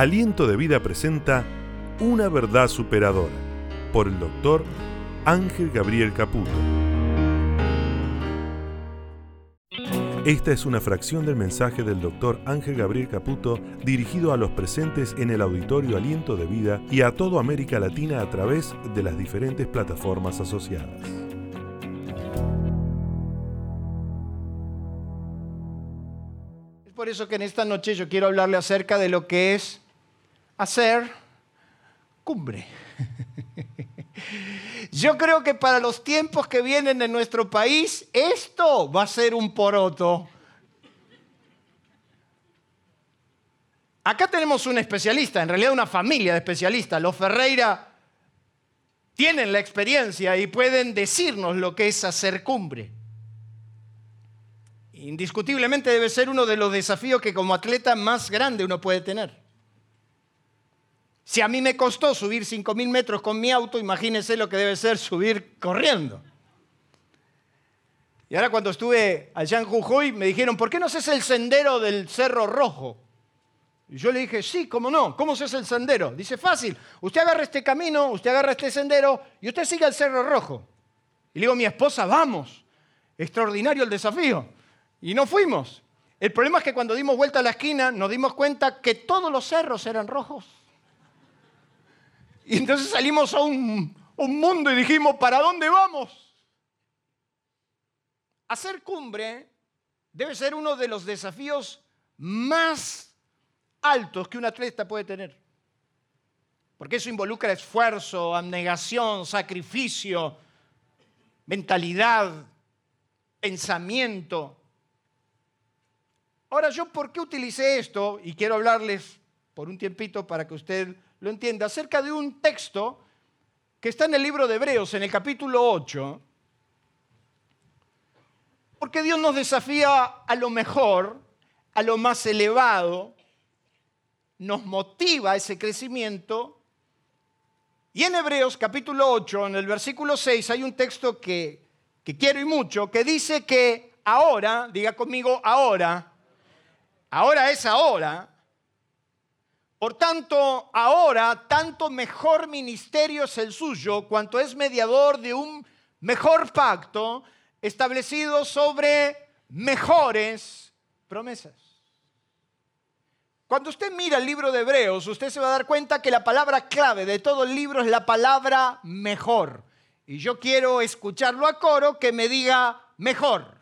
Aliento de Vida presenta Una verdad superadora por el doctor Ángel Gabriel Caputo. Esta es una fracción del mensaje del doctor Ángel Gabriel Caputo dirigido a los presentes en el auditorio Aliento de Vida y a toda América Latina a través de las diferentes plataformas asociadas. Es por eso que en esta noche yo quiero hablarle acerca de lo que es hacer cumbre. Yo creo que para los tiempos que vienen en nuestro país, esto va a ser un poroto. Acá tenemos un especialista, en realidad una familia de especialistas. Los Ferreira tienen la experiencia y pueden decirnos lo que es hacer cumbre. Indiscutiblemente debe ser uno de los desafíos que como atleta más grande uno puede tener. Si a mí me costó subir 5.000 metros con mi auto, imagínense lo que debe ser subir corriendo. Y ahora cuando estuve allá en Jujuy, me dijeron, ¿por qué no haces el sendero del Cerro Rojo? Y yo le dije, sí, ¿cómo no? ¿Cómo se hace el sendero? Dice, fácil, usted agarra este camino, usted agarra este sendero y usted sigue el Cerro Rojo. Y le digo mi esposa, vamos, extraordinario el desafío. Y no fuimos. El problema es que cuando dimos vuelta a la esquina nos dimos cuenta que todos los cerros eran rojos. Y entonces salimos a un, un mundo y dijimos, ¿para dónde vamos? Hacer cumbre debe ser uno de los desafíos más altos que un atleta puede tener. Porque eso involucra esfuerzo, abnegación, sacrificio, mentalidad, pensamiento. Ahora, yo por qué utilicé esto, y quiero hablarles por un tiempito para que usted lo entienda, acerca de un texto que está en el libro de Hebreos, en el capítulo 8, porque Dios nos desafía a lo mejor, a lo más elevado, nos motiva ese crecimiento. Y en Hebreos capítulo 8, en el versículo 6, hay un texto que, que quiero y mucho, que dice que ahora, diga conmigo, ahora, ahora es ahora, por tanto, ahora tanto mejor ministerio es el suyo, cuanto es mediador de un mejor pacto establecido sobre mejores promesas. Cuando usted mira el libro de Hebreos, usted se va a dar cuenta que la palabra clave de todo el libro es la palabra mejor. Y yo quiero escucharlo a coro que me diga mejor.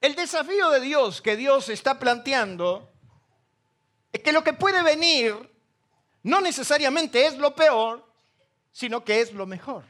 El desafío de Dios que Dios está planteando es que lo que puede venir no necesariamente es lo peor, sino que es lo mejor.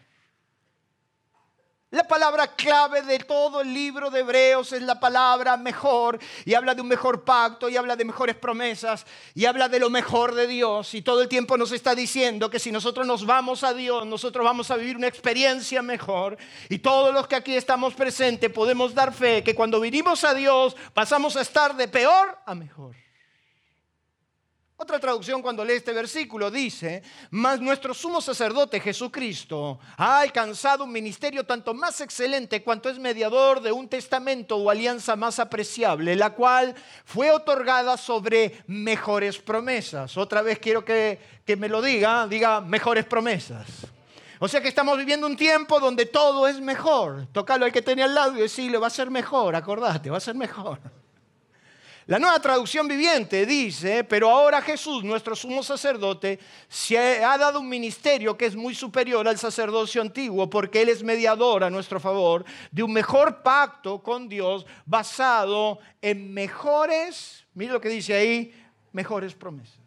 La palabra clave de todo el libro de Hebreos es la palabra mejor y habla de un mejor pacto y habla de mejores promesas y habla de lo mejor de Dios y todo el tiempo nos está diciendo que si nosotros nos vamos a Dios, nosotros vamos a vivir una experiencia mejor y todos los que aquí estamos presentes podemos dar fe que cuando vinimos a Dios pasamos a estar de peor a mejor. Otra traducción cuando lee este versículo dice, mas nuestro sumo sacerdote Jesucristo ha alcanzado un ministerio tanto más excelente cuanto es mediador de un testamento o alianza más apreciable, la cual fue otorgada sobre mejores promesas. Otra vez quiero que, que me lo diga, diga mejores promesas. O sea que estamos viviendo un tiempo donde todo es mejor. Tocalo al que tenía al lado y decirle, va a ser mejor, acordate, va a ser mejor. La nueva traducción viviente dice, pero ahora Jesús, nuestro sumo sacerdote, se ha dado un ministerio que es muy superior al sacerdocio antiguo, porque Él es mediador a nuestro favor de un mejor pacto con Dios basado en mejores, mire lo que dice ahí, mejores promesas.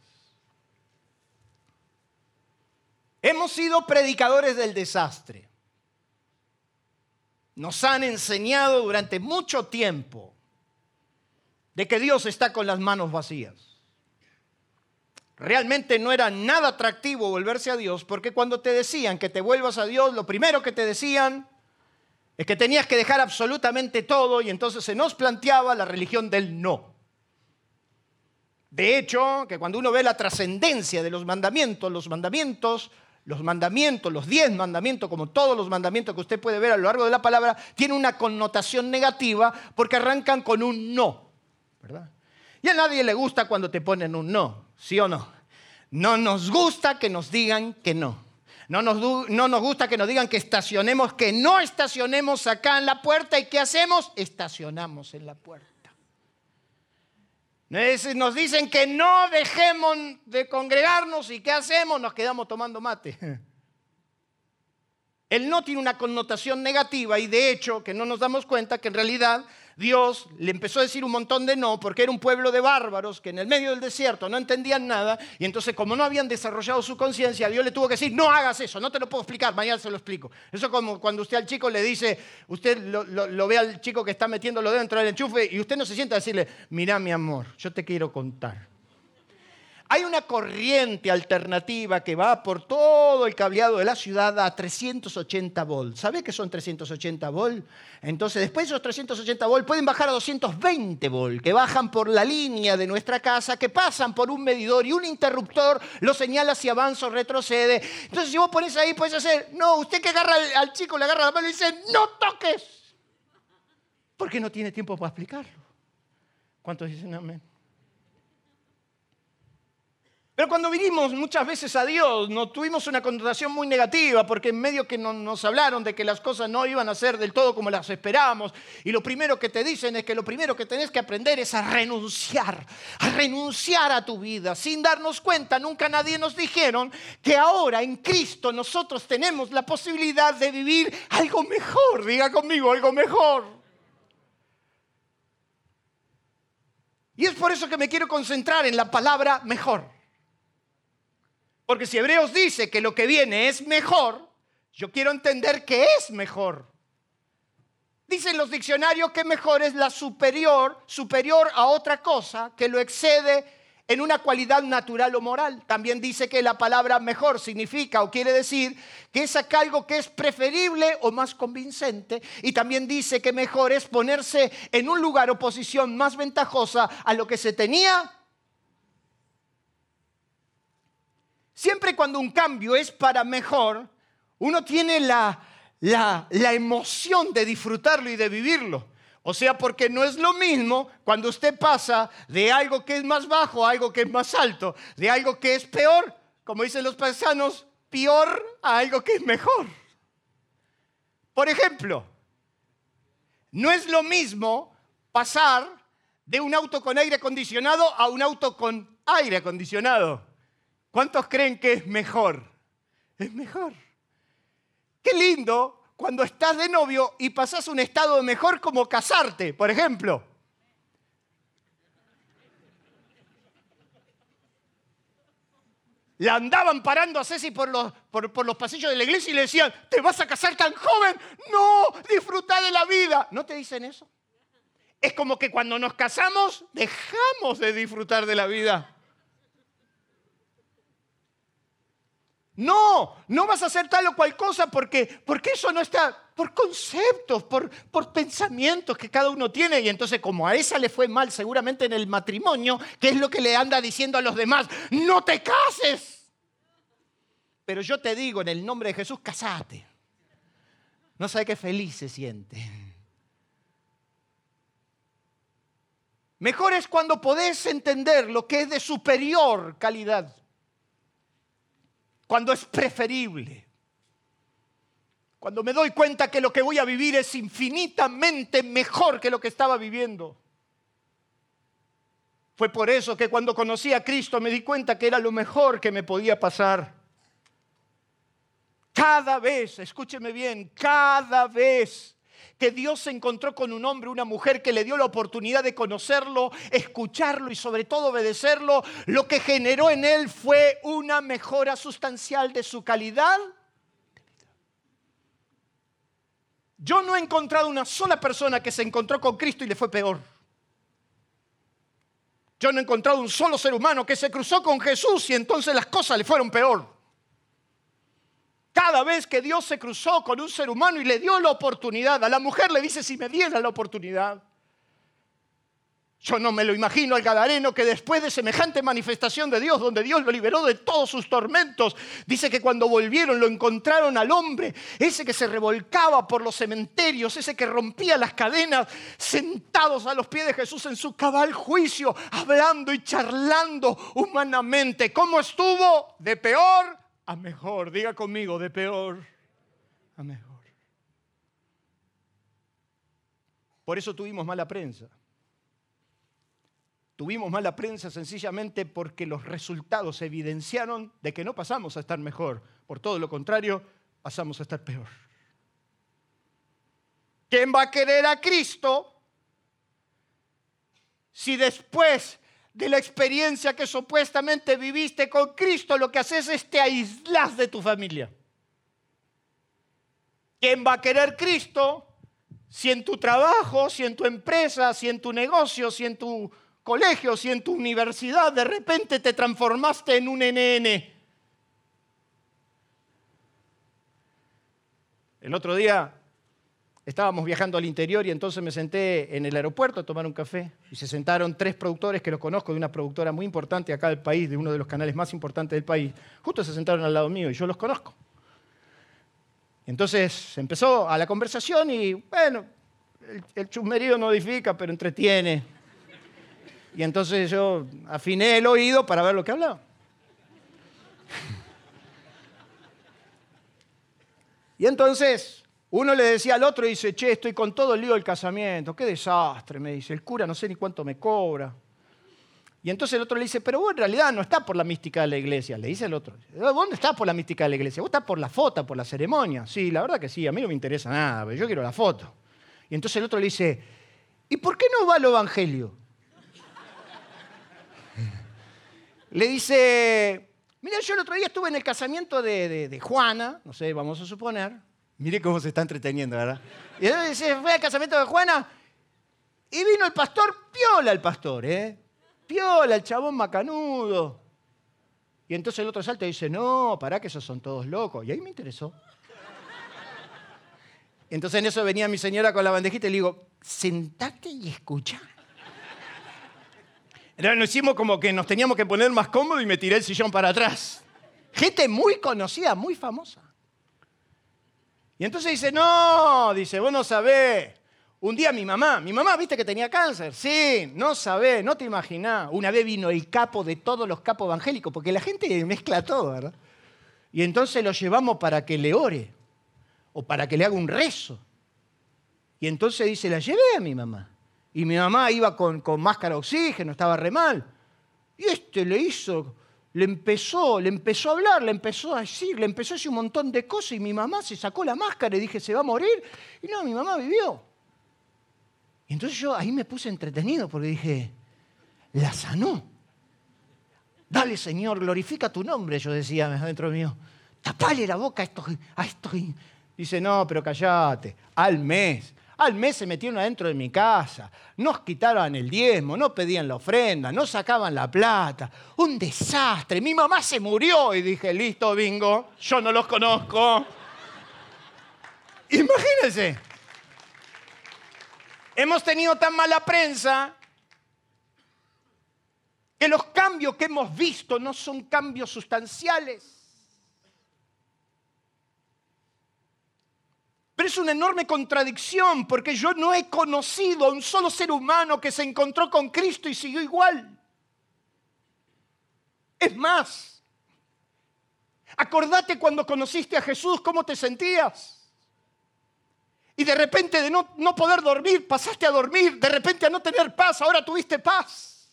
Hemos sido predicadores del desastre. Nos han enseñado durante mucho tiempo de que Dios está con las manos vacías. Realmente no era nada atractivo volverse a Dios porque cuando te decían que te vuelvas a Dios, lo primero que te decían es que tenías que dejar absolutamente todo y entonces se nos planteaba la religión del no. De hecho, que cuando uno ve la trascendencia de los mandamientos, los mandamientos, los mandamientos, los diez mandamientos, como todos los mandamientos que usted puede ver a lo largo de la palabra, tienen una connotación negativa porque arrancan con un no. Y a nadie le gusta cuando te ponen un no, ¿sí o no? No nos gusta que nos digan que no. No nos, no nos, gusta que nos digan que estacionemos, que no estacionemos acá en la puerta. ¿Y qué hacemos? Estacionamos en la puerta. Nos dicen que no dejemos de congregarnos y ¿qué hacemos? Nos quedamos tomando mate. El no tiene una connotación negativa y de hecho que no nos damos cuenta que en realidad Dios le empezó a decir un montón de no porque era un pueblo de bárbaros que en el medio del desierto no entendían nada y entonces como no habían desarrollado su conciencia, Dios le tuvo que decir, no hagas eso, no te lo puedo explicar, mañana se lo explico. Eso como cuando usted al chico le dice, usted lo, ve al chico que está metiéndolo dentro del enchufe y usted no se sienta a decirle, mira mi amor, yo te quiero contar. Hay una corriente alternativa que va por todo el cableado de la ciudad a 380 volts. ¿Sabe qué son 380 volts? Entonces, después de esos 380 volts pueden bajar a 220 volts, que bajan por la línea de nuestra casa, que pasan por un medidor y un interruptor lo señala si avanza o retrocede. Entonces, si vos pones ahí, puedes hacer, no, usted que agarra al, al chico, le agarra la mano y dice, no toques. Porque no tiene tiempo para explicarlo. ¿Cuántos dicen amén? Pero cuando vinimos muchas veces a Dios, nos tuvimos una connotación muy negativa, porque en medio que nos hablaron de que las cosas no iban a ser del todo como las esperábamos, y lo primero que te dicen es que lo primero que tenés que aprender es a renunciar, a renunciar a tu vida, sin darnos cuenta, nunca nadie nos dijeron que ahora en Cristo nosotros tenemos la posibilidad de vivir algo mejor, diga conmigo, algo mejor. Y es por eso que me quiero concentrar en la palabra mejor. Porque si Hebreos dice que lo que viene es mejor, yo quiero entender que es mejor. Dicen los diccionarios que mejor es la superior, superior a otra cosa que lo excede en una cualidad natural o moral. También dice que la palabra mejor significa o quiere decir que es algo que es preferible o más convincente. Y también dice que mejor es ponerse en un lugar o posición más ventajosa a lo que se tenía Siempre cuando un cambio es para mejor, uno tiene la, la, emoción de disfrutarlo y de vivirlo. O sea, porque no es lo mismo cuando usted pasa de algo que es más bajo a algo que es más alto, de algo que es peor, como dicen los paisanos, peor a algo que es mejor. Por ejemplo, no es lo mismo pasar de un auto con aire acondicionado a un auto con aire acondicionado. ¿Cuántos creen que es mejor? Es mejor. Qué lindo cuando estás de novio y pasas un estado mejor como casarte, por ejemplo. La andaban parando a Ceci por los, por, los pasillos de la iglesia y le decían, ¿te vas a casar tan joven? No, disfruta de la vida. ¿No te dicen eso? Es como que cuando nos casamos dejamos de disfrutar de la vida. No, no vas a hacer tal o cual cosa porque, porque eso no está por conceptos, por, por pensamientos que cada uno tiene. Y entonces como a esa le fue mal seguramente en el matrimonio, ¿qué es lo que le anda diciendo a los demás? No te cases. Pero yo te digo en el nombre de Jesús, casate. No sabe qué feliz se siente. Mejor es cuando podés entender lo que es de superior calidad cuando es preferible, cuando me doy cuenta que lo que voy a vivir es infinitamente mejor que lo que estaba viviendo. Fue por eso que cuando conocí a Cristo me di cuenta que era lo mejor que me podía pasar. Cada vez, escúcheme bien, cada vez que Dios se encontró con un hombre, una mujer que le dio la oportunidad de conocerlo, escucharlo y sobre todo obedecerlo, lo que generó en él fue una mejora sustancial de su calidad. Yo no he encontrado una sola persona que se encontró con Cristo y le fue peor. Yo no he encontrado un solo ser humano que se cruzó con Jesús y entonces las cosas le fueron peor. Cada vez que Dios se cruzó con un ser humano y le dio la oportunidad, a la mujer le dice, si me diera la oportunidad, Yo no me lo imagino al Gadareno que después de semejante manifestación de Dios, donde Dios lo liberó de todos sus tormentos, dice que cuando volvieron lo encontraron al hombre, ese que se revolcaba por los cementerios, ese que rompía las cadenas, sentados a los pies de Jesús en su cabal juicio, hablando y charlando humanamente. ¿Cómo estuvo? De peor a mejor. Diga conmigo, de peor a mejor. Por eso tuvimos mala prensa. Tuvimos mala prensa sencillamente porque los resultados evidenciaron de que no pasamos a estar mejor. Por todo lo contrario, pasamos a estar peor. ¿Quién va a querer a Cristo si después de la experiencia que supuestamente viviste con Cristo lo que haces es te aislas de tu familia? ¿Quién va a querer Cristo si en tu trabajo, si en tu empresa, si en tu negocio, si en tu colegio, si en tu universidad de repente te transformaste en un NN. El otro día estábamos viajando al interior y entonces me senté en el aeropuerto a tomar un café y se sentaron tres productores que los conozco de una productora muy importante acá del país, de uno de los canales más importantes del país. Justo se sentaron al lado mío y yo los conozco. Entonces empezó a la conversación y bueno, el, el chusmerío no edifica, pero entretiene. Y entonces yo afiné el oído para ver lo que hablaba. Y entonces uno le decía al otro y dice, che, estoy con todo el lío del casamiento, qué desastre, me dice, el cura no sé ni cuánto me cobra. Y entonces el otro le dice, pero vos en realidad no estás por la mística de la iglesia, le dice el otro. ¿Dónde estás por la mística de la iglesia? Vos estás por la foto, por la ceremonia. Sí, la verdad que sí, a mí no me interesa nada, pero yo quiero la foto. Y entonces el otro le dice, ¿y por qué no va al evangelio? le dice, mira, yo el otro día estuve en el casamiento de, Juana, no sé, vamos a suponer. Mire cómo se está entreteniendo, ¿verdad? Y entonces dice, fue al casamiento de Juana y vino el pastor, piola el pastor, ¿eh? Piola, el chabón macanudo. Y entonces el otro salta y dice, no, para que esos son todos locos. Y ahí me interesó. Entonces en eso venía mi señora con la bandejita y le digo, sentate y escucha. Nos hicimos como que nos teníamos que poner más cómodos y me tiré el sillón para atrás. Gente muy conocida, muy famosa. Y entonces dice, no, dice, vos no sabés. Un día mi mamá, mi mamá, viste que tenía cáncer. Sí, no sabés, no te imaginás. Una vez vino el capo de todos los capos evangélicos, porque la gente mezcla todo, ¿verdad? Y entonces lo llevamos para que le ore o para que le haga un rezo. Y entonces dice, la llevé a mi mamá. Y mi mamá iba con, máscara de oxígeno, estaba re mal. Y este le hizo, le empezó, le empezó a hablar, le empezó a decir, le empezó a decir un montón de cosas y mi mamá se sacó la máscara y dije, se va a morir. Y no, mi mamá vivió. Y entonces yo ahí me puse entretenido porque dije, la sanó. Dale, Señor, glorifica tu nombre, yo decía dentro mío. Tapale la boca a estos, a. Dice, no, pero callate. Al mes al mes se metieron adentro de mi casa, nos quitaban el diezmo, no pedían la ofrenda, no sacaban la plata. Un desastre. Mi mamá se murió y dije, listo, bingo, yo no los conozco. Imagínense. Hemos tenido tan mala prensa que los cambios que hemos visto no son cambios sustanciales. Pero es una enorme contradicción porque yo no he conocido a un solo ser humano que se encontró con Cristo y siguió igual. Es más, acordate cuando conociste a Jesús, cómo te sentías. Y de repente de no, poder dormir, pasaste a dormir, de repente a no tener paz, ahora tuviste paz.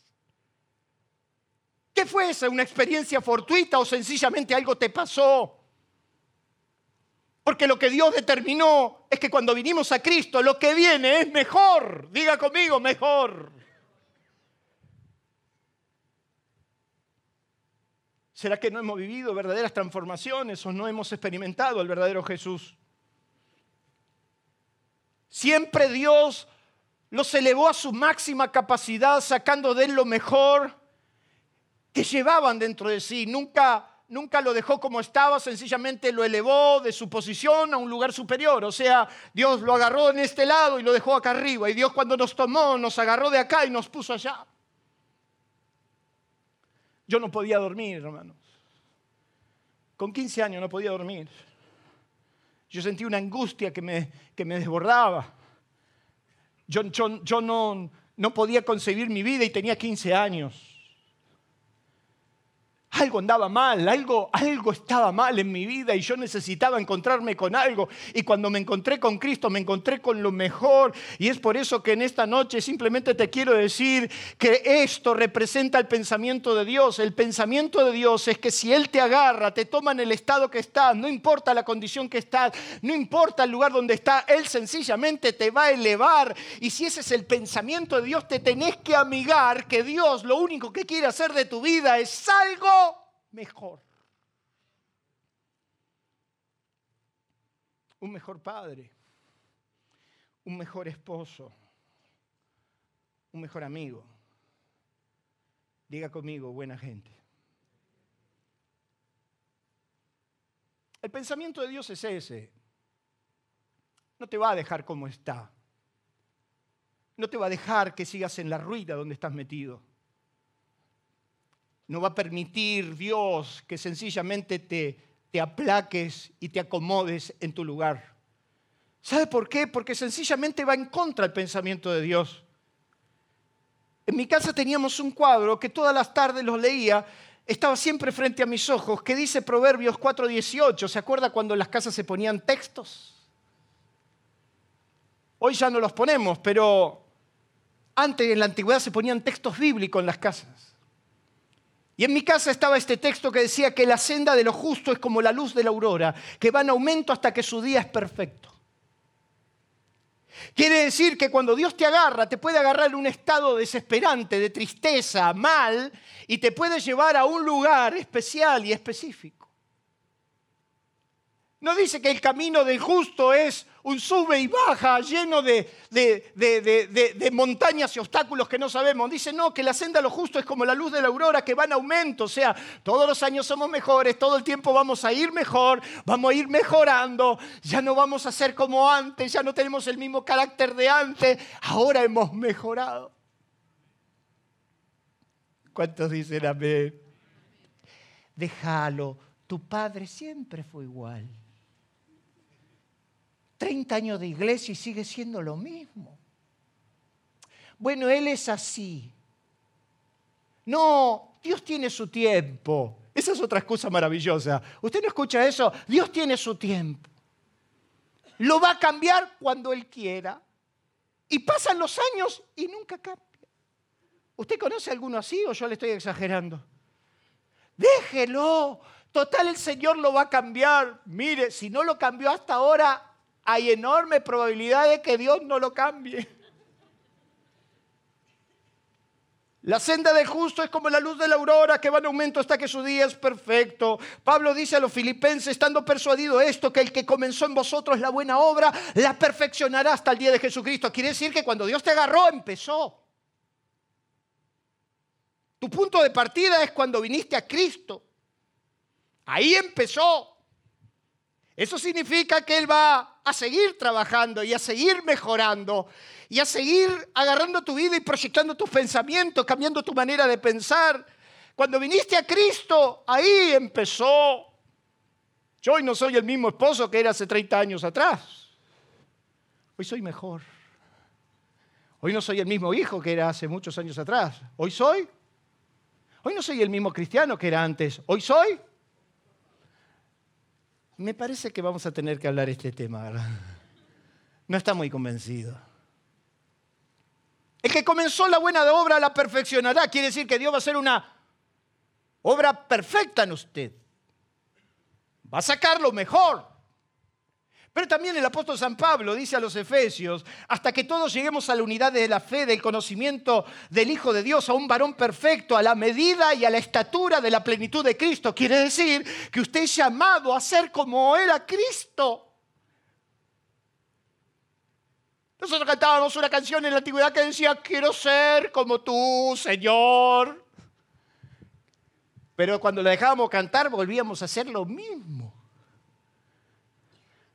¿Qué fue esa? ¿Una experiencia fortuita o sencillamente algo te pasó? Porque lo que Dios determinó es que cuando vinimos a Cristo, lo que viene es mejor. Diga conmigo, mejor. ¿Será que no hemos vivido verdaderas transformaciones o no hemos experimentado el verdadero Jesús? Siempre Dios los elevó a su máxima capacidad, sacando de él lo mejor que llevaban dentro de sí. Nunca nunca lo dejó como estaba, sencillamente lo elevó de su posición a un lugar superior. O sea, Dios lo agarró en este lado y lo dejó acá arriba. Y Dios cuando nos tomó, nos agarró de acá y nos puso allá. Yo no podía dormir, hermanos. Con 15 años no podía dormir. Yo sentí una angustia que me, que me desbordaba. Yo, no, no podía concebir mi vida y tenía 15 años algo andaba mal, algo, algo estaba mal en mi vida y yo necesitaba encontrarme con algo. Y cuando me encontré con Cristo, me encontré con lo mejor. Y es por eso que en esta noche simplemente te quiero decir que esto representa el pensamiento de Dios. El pensamiento de Dios es que si Él te agarra, te toma en el estado que estás, no importa la condición que estás, no importa el lugar donde estás, Él sencillamente te va a elevar. Y si ese es el pensamiento de Dios, te tenés que amigar que Dios lo único que quiere hacer de tu vida es algo mejor. Un mejor padre, un mejor esposo, un mejor amigo. Diga conmigo, buena gente. El pensamiento de Dios es ese. No te va a dejar como está. No te va a dejar que sigas en la ruina donde estás metido. No va a permitir Dios que sencillamente te, te aplaques y te acomodes en tu lugar. ¿Sabe por qué? Porque sencillamente va en contra del pensamiento de Dios. En mi casa teníamos un cuadro que todas las tardes los leía, estaba siempre frente a mis ojos, que dice Proverbios 4:18. ¿Se acuerda cuando en las casas se ponían textos? Hoy ya no los ponemos, pero antes en la antigüedad se ponían textos bíblicos en las casas. Y en mi casa estaba este texto que decía que la senda de lo justo es como la luz de la aurora, que va en aumento hasta que su día es perfecto. Quiere decir que cuando Dios te agarra, te puede agarrar en un estado desesperante, de tristeza, mal, y te puede llevar a un lugar especial y específico. No dice que el camino del justo es un sube y baja lleno de, de, montañas y obstáculos que no sabemos. Dice, no, que la senda de lo justo es como la luz de la aurora que va en aumento. O sea, todos los años somos mejores, todo el tiempo vamos a ir mejor, vamos a ir mejorando. Ya no vamos a ser como antes, ya no tenemos el mismo carácter de antes. Ahora hemos mejorado. ¿Cuántos dicen amén? Déjalo, tu padre siempre fue igual. 30 años de iglesia y sigue siendo lo mismo. Bueno, Él es así. No, Dios tiene su tiempo. Esa es otra excusa maravillosa. ¿Usted no escucha eso? Dios tiene su tiempo. Lo va a cambiar cuando Él quiera. Y pasan los años y nunca cambia. ¿Usted conoce a alguno así o yo le estoy exagerando? Déjelo. Total, el Señor lo va a cambiar. Mire, si no lo cambió hasta ahora, hay enorme probabilidad de que Dios no lo cambie. La senda del justo es como la luz de la aurora que va en aumento hasta que su día es perfecto. Pablo dice a los filipenses, estando persuadido esto, que el que comenzó en vosotros la buena obra, la perfeccionará hasta el día de Jesucristo. Quiere decir que cuando Dios te agarró, empezó. Tu punto de partida es cuando viniste a Cristo. Ahí empezó. Eso significa que Él va a seguir trabajando y a seguir mejorando y a seguir agarrando tu vida y proyectando tus pensamientos, cambiando tu manera de pensar. Cuando viniste a Cristo, ahí empezó. Yo hoy no soy el mismo esposo que era hace 30 años atrás. Hoy soy mejor. Hoy no soy el mismo hijo que era hace muchos años atrás. Hoy soy. Hoy no soy el mismo cristiano que era antes. Hoy soy me parece que vamos a tener que hablar este tema. No está muy convencido. El que comenzó la buena obra la perfeccionará. Quiere decir que Dios va a hacer una obra perfecta en usted. Va a sacar lo mejor. Pero también el apóstol San Pablo dice a los Efesios, hasta que todos lleguemos a la unidad de la fe, del conocimiento del Hijo de Dios, a un varón perfecto, a la medida y a la estatura de la plenitud de Cristo. Quiere decir que usted es llamado a ser como era Cristo. Nosotros cantábamos una canción en la antigüedad que decía, quiero ser como tú, Señor. Pero cuando la dejábamos cantar volvíamos a hacer lo mismo.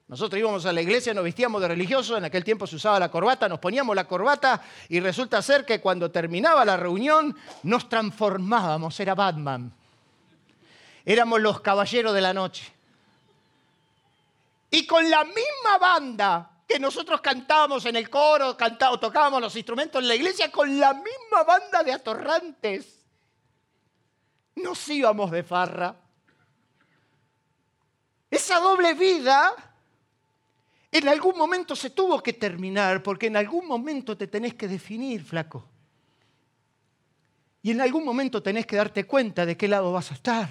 Nosotros íbamos a la iglesia, nos vestíamos de religiosos, en aquel tiempo se usaba la corbata, nos poníamos la corbata y resulta ser que cuando terminaba la reunión nos transformábamos, era Batman. Éramos los caballeros de la noche. Y con la misma banda que nosotros cantábamos en el coro, cantábamos, tocábamos los instrumentos en la iglesia, con la misma banda de atorrantes, nos íbamos de farra. Esa doble vida en algún momento se tuvo que terminar, porque en algún momento te tenés que definir, flaco. Y en algún momento tenés que darte cuenta de qué lado vas a estar.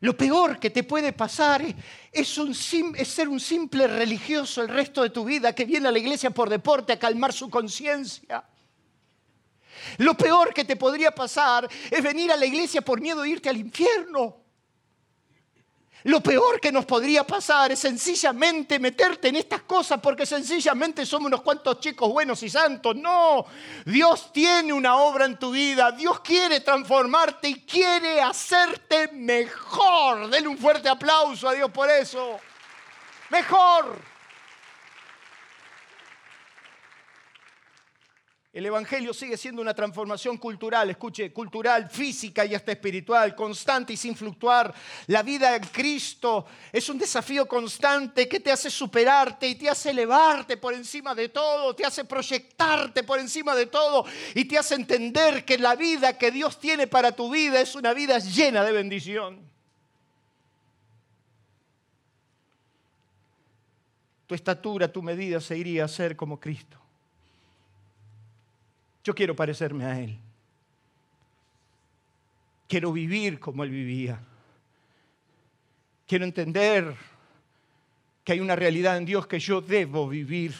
Lo peor que te puede pasar es, ser un simple religioso el resto de tu vida que viene a la iglesia por deporte a calmar su conciencia. Lo peor que te podría pasar es venir a la iglesia por miedo de irte al infierno. Lo peor que nos podría pasar es sencillamente meterte en estas cosas porque sencillamente somos unos cuantos chicos buenos y santos. No, Dios tiene una obra en tu vida. Dios quiere transformarte y quiere hacerte mejor. Denle un fuerte aplauso a Dios por eso. Mejor. El Evangelio sigue siendo una transformación cultural, escuche, cultural, física y hasta espiritual, constante y sin fluctuar. La vida en Cristo es un desafío constante que te hace superarte y te hace elevarte por encima de todo, te hace proyectarte por encima de todo y te hace entender que la vida que Dios tiene para tu vida es una vida llena de bendición. Tu estatura, tu medida se iría a ser como Cristo. Yo quiero parecerme a Él. Quiero vivir como Él vivía. Quiero entender que hay una realidad en Dios que yo debo vivir.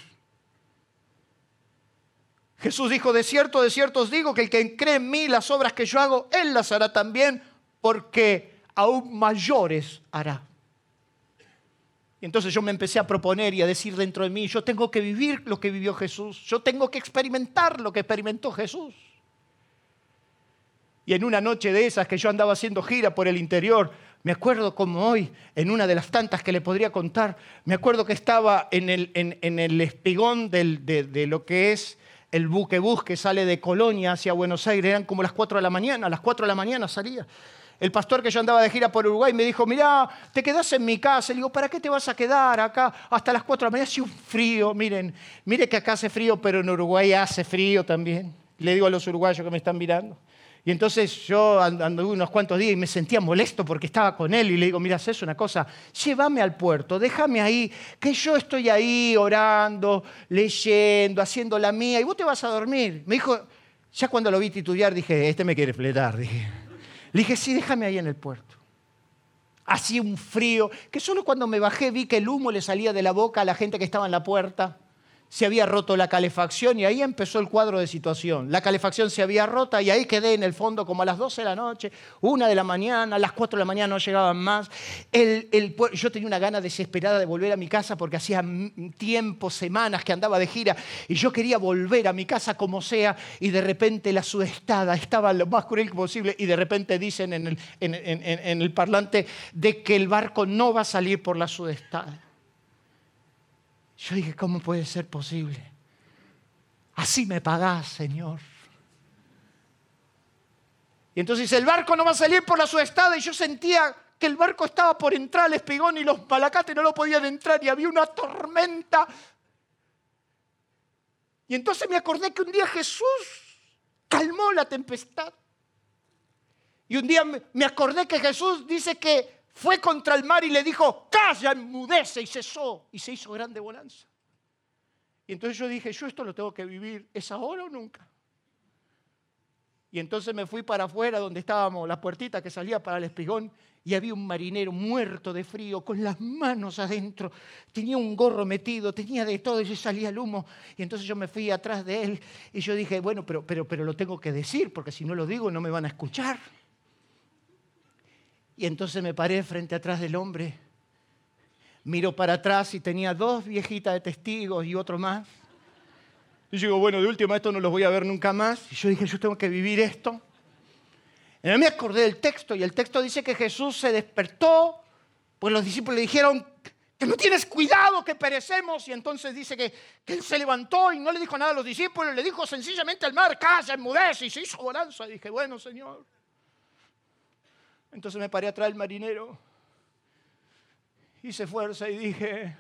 Jesús dijo, de cierto, de cierto os digo que el que cree en mí, las obras que yo hago, Él las hará también, porque aún mayores hará. Entonces yo me empecé a proponer y a decir dentro de mí, yo tengo que vivir lo que vivió Jesús, yo tengo que experimentar lo que experimentó Jesús. Y en una noche de esas que yo andaba haciendo gira por el interior, me acuerdo como hoy, en una de las tantas que le podría contar, me acuerdo que estaba en el, espigón de, de, lo que es el buquebús que sale de Colonia hacia Buenos Aires, eran como las 4 de la mañana, a las 4 de la mañana salía el pastor que yo andaba de gira por Uruguay me dijo, mirá, te quedás en mi casa. Le digo, ¿para qué te vas a quedar acá hasta las 4 de la mañana? Hace un frío, miren, mire que acá hace frío, pero en Uruguay hace frío también. Le digo a los uruguayos que me están mirando. Y entonces yo anduve unos cuantos días y me sentía molesto porque estaba con él y le digo, mira, haces una cosa, llévame al puerto, déjame ahí, que yo estoy ahí orando, leyendo, haciendo la mía y vos te vas a dormir. Me dijo, ya cuando lo vi titubear dije, este me quiere fletar, dije. Le dije, sí, déjame ahí en el puerto. Hacía un frío, que solo cuando me bajé vi que el humo le salía de la boca a la gente que estaba en la puerta se había roto la calefacción y ahí empezó el cuadro de situación. La calefacción se había rota y ahí quedé en el fondo como a las 12 de la noche, una de la mañana, a las 4 de la mañana no llegaban más. yo tenía una gana desesperada de volver a mi casa porque hacía tiempo, semanas que andaba de gira y yo quería volver a mi casa como sea y de repente la sudestada estaba lo más cruel posible y de repente dicen en el, en el parlante de que el barco no va a salir por la sudestada. Yo dije, ¿cómo puede ser posible? Así me pagás, Señor. Y entonces el barco no va a salir por la subestada y yo sentía que el barco estaba por entrar al espigón y los palacates no lo podían entrar y había una tormenta. Y entonces me acordé que un día Jesús calmó la tempestad. Y un día me acordé que Jesús dice que fue contra el mar y le dijo, calla, enmudece, y cesó, y se hizo grande bonanza. Y entonces yo dije, yo esto lo tengo que vivir, ¿es ahora o nunca? Y entonces me fui para afuera donde estábamos, la puertita que salía para el espigón, y había un marinero muerto de frío, con las manos adentro, tenía un gorro metido, tenía de todo, y se salía el humo. Y entonces yo me fui atrás de él, y yo dije, bueno, pero, pero, pero lo tengo que decir, porque si no lo digo no me van a escuchar. Y entonces me paré frente atrás del hombre, miro para atrás y tenía dos viejitas de testigos y otro más. Y yo digo, bueno, de última esto no los voy a ver nunca más. Y yo dije, yo tengo que vivir esto. Y me acordé del texto y el texto dice que Jesús se despertó, pues los discípulos le dijeron que no tienes cuidado, que perecemos. Y entonces dice que, que, él se levantó y no le dijo nada a los discípulos, le dijo sencillamente al mar, calla, enmudece, y se hizo bonanza. Y dije, bueno, Señor. Entonces me paré atrás del marinero, hice fuerza y dije,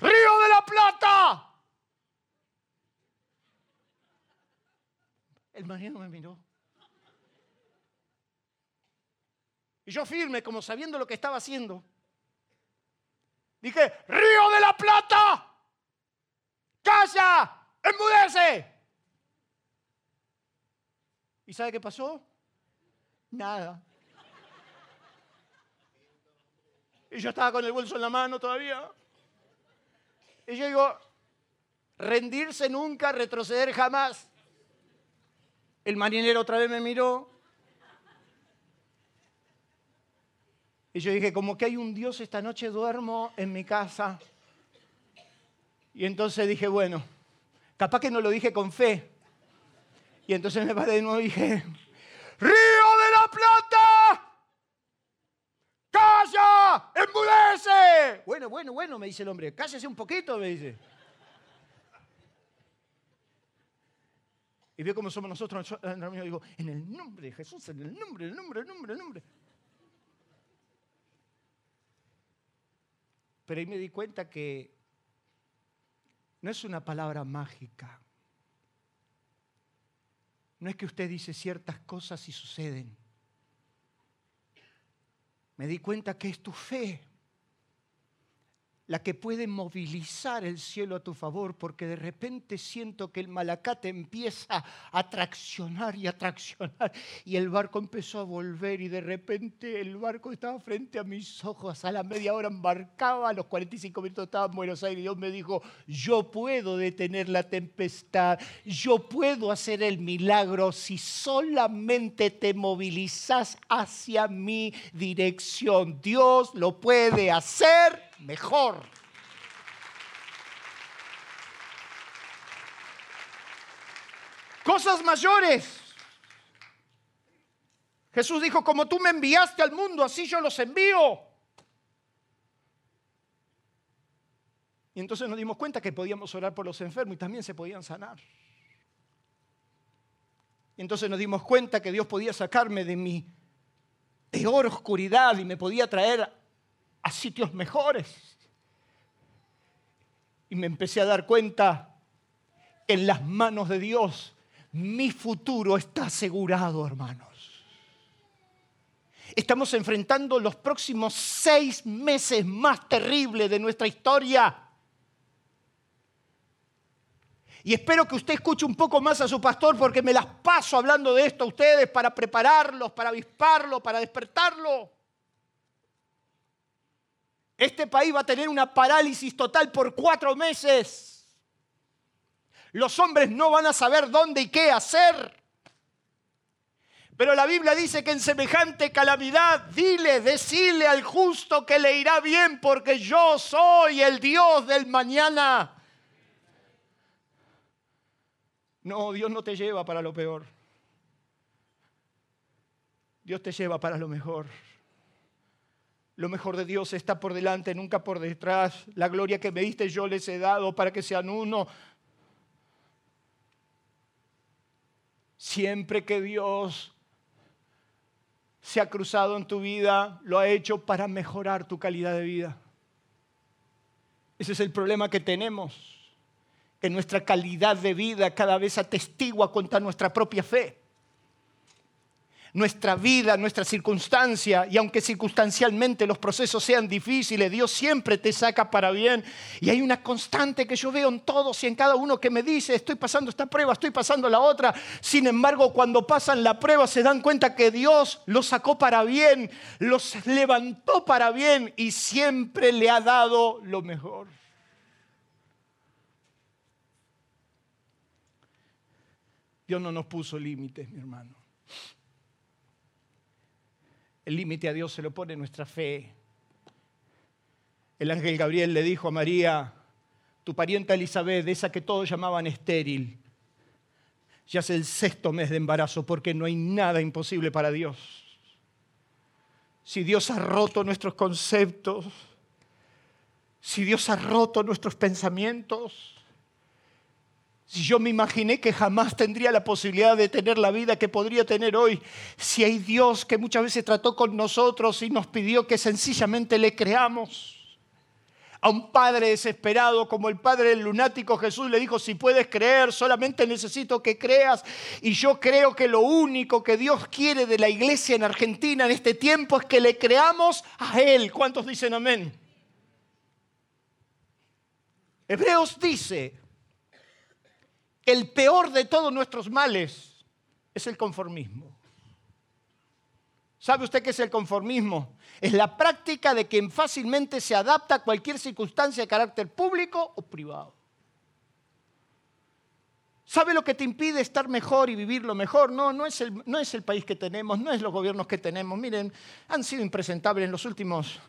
Río de la Plata. El marinero me miró. Y yo firme, como sabiendo lo que estaba haciendo, dije, Río de la Plata, calla, enmudece. ¿Y sabe qué pasó? Nada. Y yo estaba con el bolso en la mano todavía. Y yo digo, rendirse nunca, retroceder jamás. El marinero otra vez me miró. Y yo dije, como que hay un Dios, esta noche duermo en mi casa. Y entonces dije, bueno, capaz que no lo dije con fe. Y entonces me paré de nuevo y dije, Río de la Plata, ¡Calla! ¡Enmudece! Bueno, bueno, bueno, me dice el hombre. Cállese un poquito, me dice. Y veo cómo somos nosotros. Yo digo, en el nombre de Jesús, en el nombre, en el nombre, en el nombre, en el nombre. Pero ahí me di cuenta que no es una palabra mágica. No es que usted dice ciertas cosas y suceden me di cuenta que es tu fe la que puede movilizar el cielo a tu favor, porque de repente siento que el malacate empieza a traccionar y a traccionar, y el barco empezó a volver, y de repente el barco estaba frente a mis ojos, a la media hora embarcaba, a los 45 minutos estaba en Buenos Aires, y Dios me dijo, yo puedo detener la tempestad, yo puedo hacer el milagro si solamente te movilizas hacia mi dirección. Dios lo puede hacer mejor. Cosas mayores. Jesús dijo, como tú me enviaste al mundo, así yo los envío. Y entonces nos dimos cuenta que podíamos orar por los enfermos y también se podían sanar. Y entonces nos dimos cuenta que Dios podía sacarme de mi peor oscuridad y me podía traer a sitios mejores. Y me empecé a dar cuenta que en las manos de Dios mi futuro está asegurado, hermanos. Estamos enfrentando los próximos seis meses más terribles de nuestra historia. Y espero que usted escuche un poco más a su pastor porque me las paso hablando de esto a ustedes para prepararlos, para avisparlo, para despertarlo. Este país va a tener una parálisis total por cuatro meses. Los hombres no van a saber dónde y qué hacer. Pero la Biblia dice que en semejante calamidad, dile, decile al justo que le irá bien porque yo soy el Dios del mañana. No, Dios no te lleva para lo peor. Dios te lleva para lo mejor. Lo mejor de Dios está por delante, nunca por detrás. La gloria que me diste yo les he dado para que sean uno. Siempre que Dios se ha cruzado en tu vida, lo ha hecho para mejorar tu calidad de vida. Ese es el problema que tenemos, que nuestra calidad de vida cada vez atestigua contra nuestra propia fe nuestra vida, nuestra circunstancia, y aunque circunstancialmente los procesos sean difíciles, Dios siempre te saca para bien. Y hay una constante que yo veo en todos y en cada uno que me dice, estoy pasando esta prueba, estoy pasando la otra. Sin embargo, cuando pasan la prueba se dan cuenta que Dios los sacó para bien, los levantó para bien y siempre le ha dado lo mejor. Dios no nos puso límites, mi hermano. El límite a Dios se lo pone nuestra fe. El ángel Gabriel le dijo a María, tu parienta Elizabeth, esa que todos llamaban estéril, Ya es el sexto mes de embarazo porque no hay nada imposible para Dios. Si Dios ha roto nuestros conceptos, si Dios ha roto nuestros pensamientos, si yo me imaginé que jamás tendría la posibilidad de tener la vida que podría tener hoy, si hay Dios que muchas veces trató con nosotros y nos pidió que sencillamente le creamos. A un padre desesperado como el padre del lunático Jesús le dijo, si puedes creer, solamente necesito que creas. Y yo creo que lo único que Dios quiere de la iglesia en Argentina en este tiempo es que le creamos a Él. ¿Cuántos dicen amén? Hebreos dice el peor de todos nuestros males es el conformismo. ¿Sabe usted qué es el conformismo? Es la práctica de quien fácilmente se adapta a cualquier circunstancia de carácter público o privado. ¿Sabe lo que te impide estar mejor y vivirlo mejor? No, no es, el, no es el país que tenemos, no es los gobiernos que tenemos. Miren, han sido impresentables en los últimos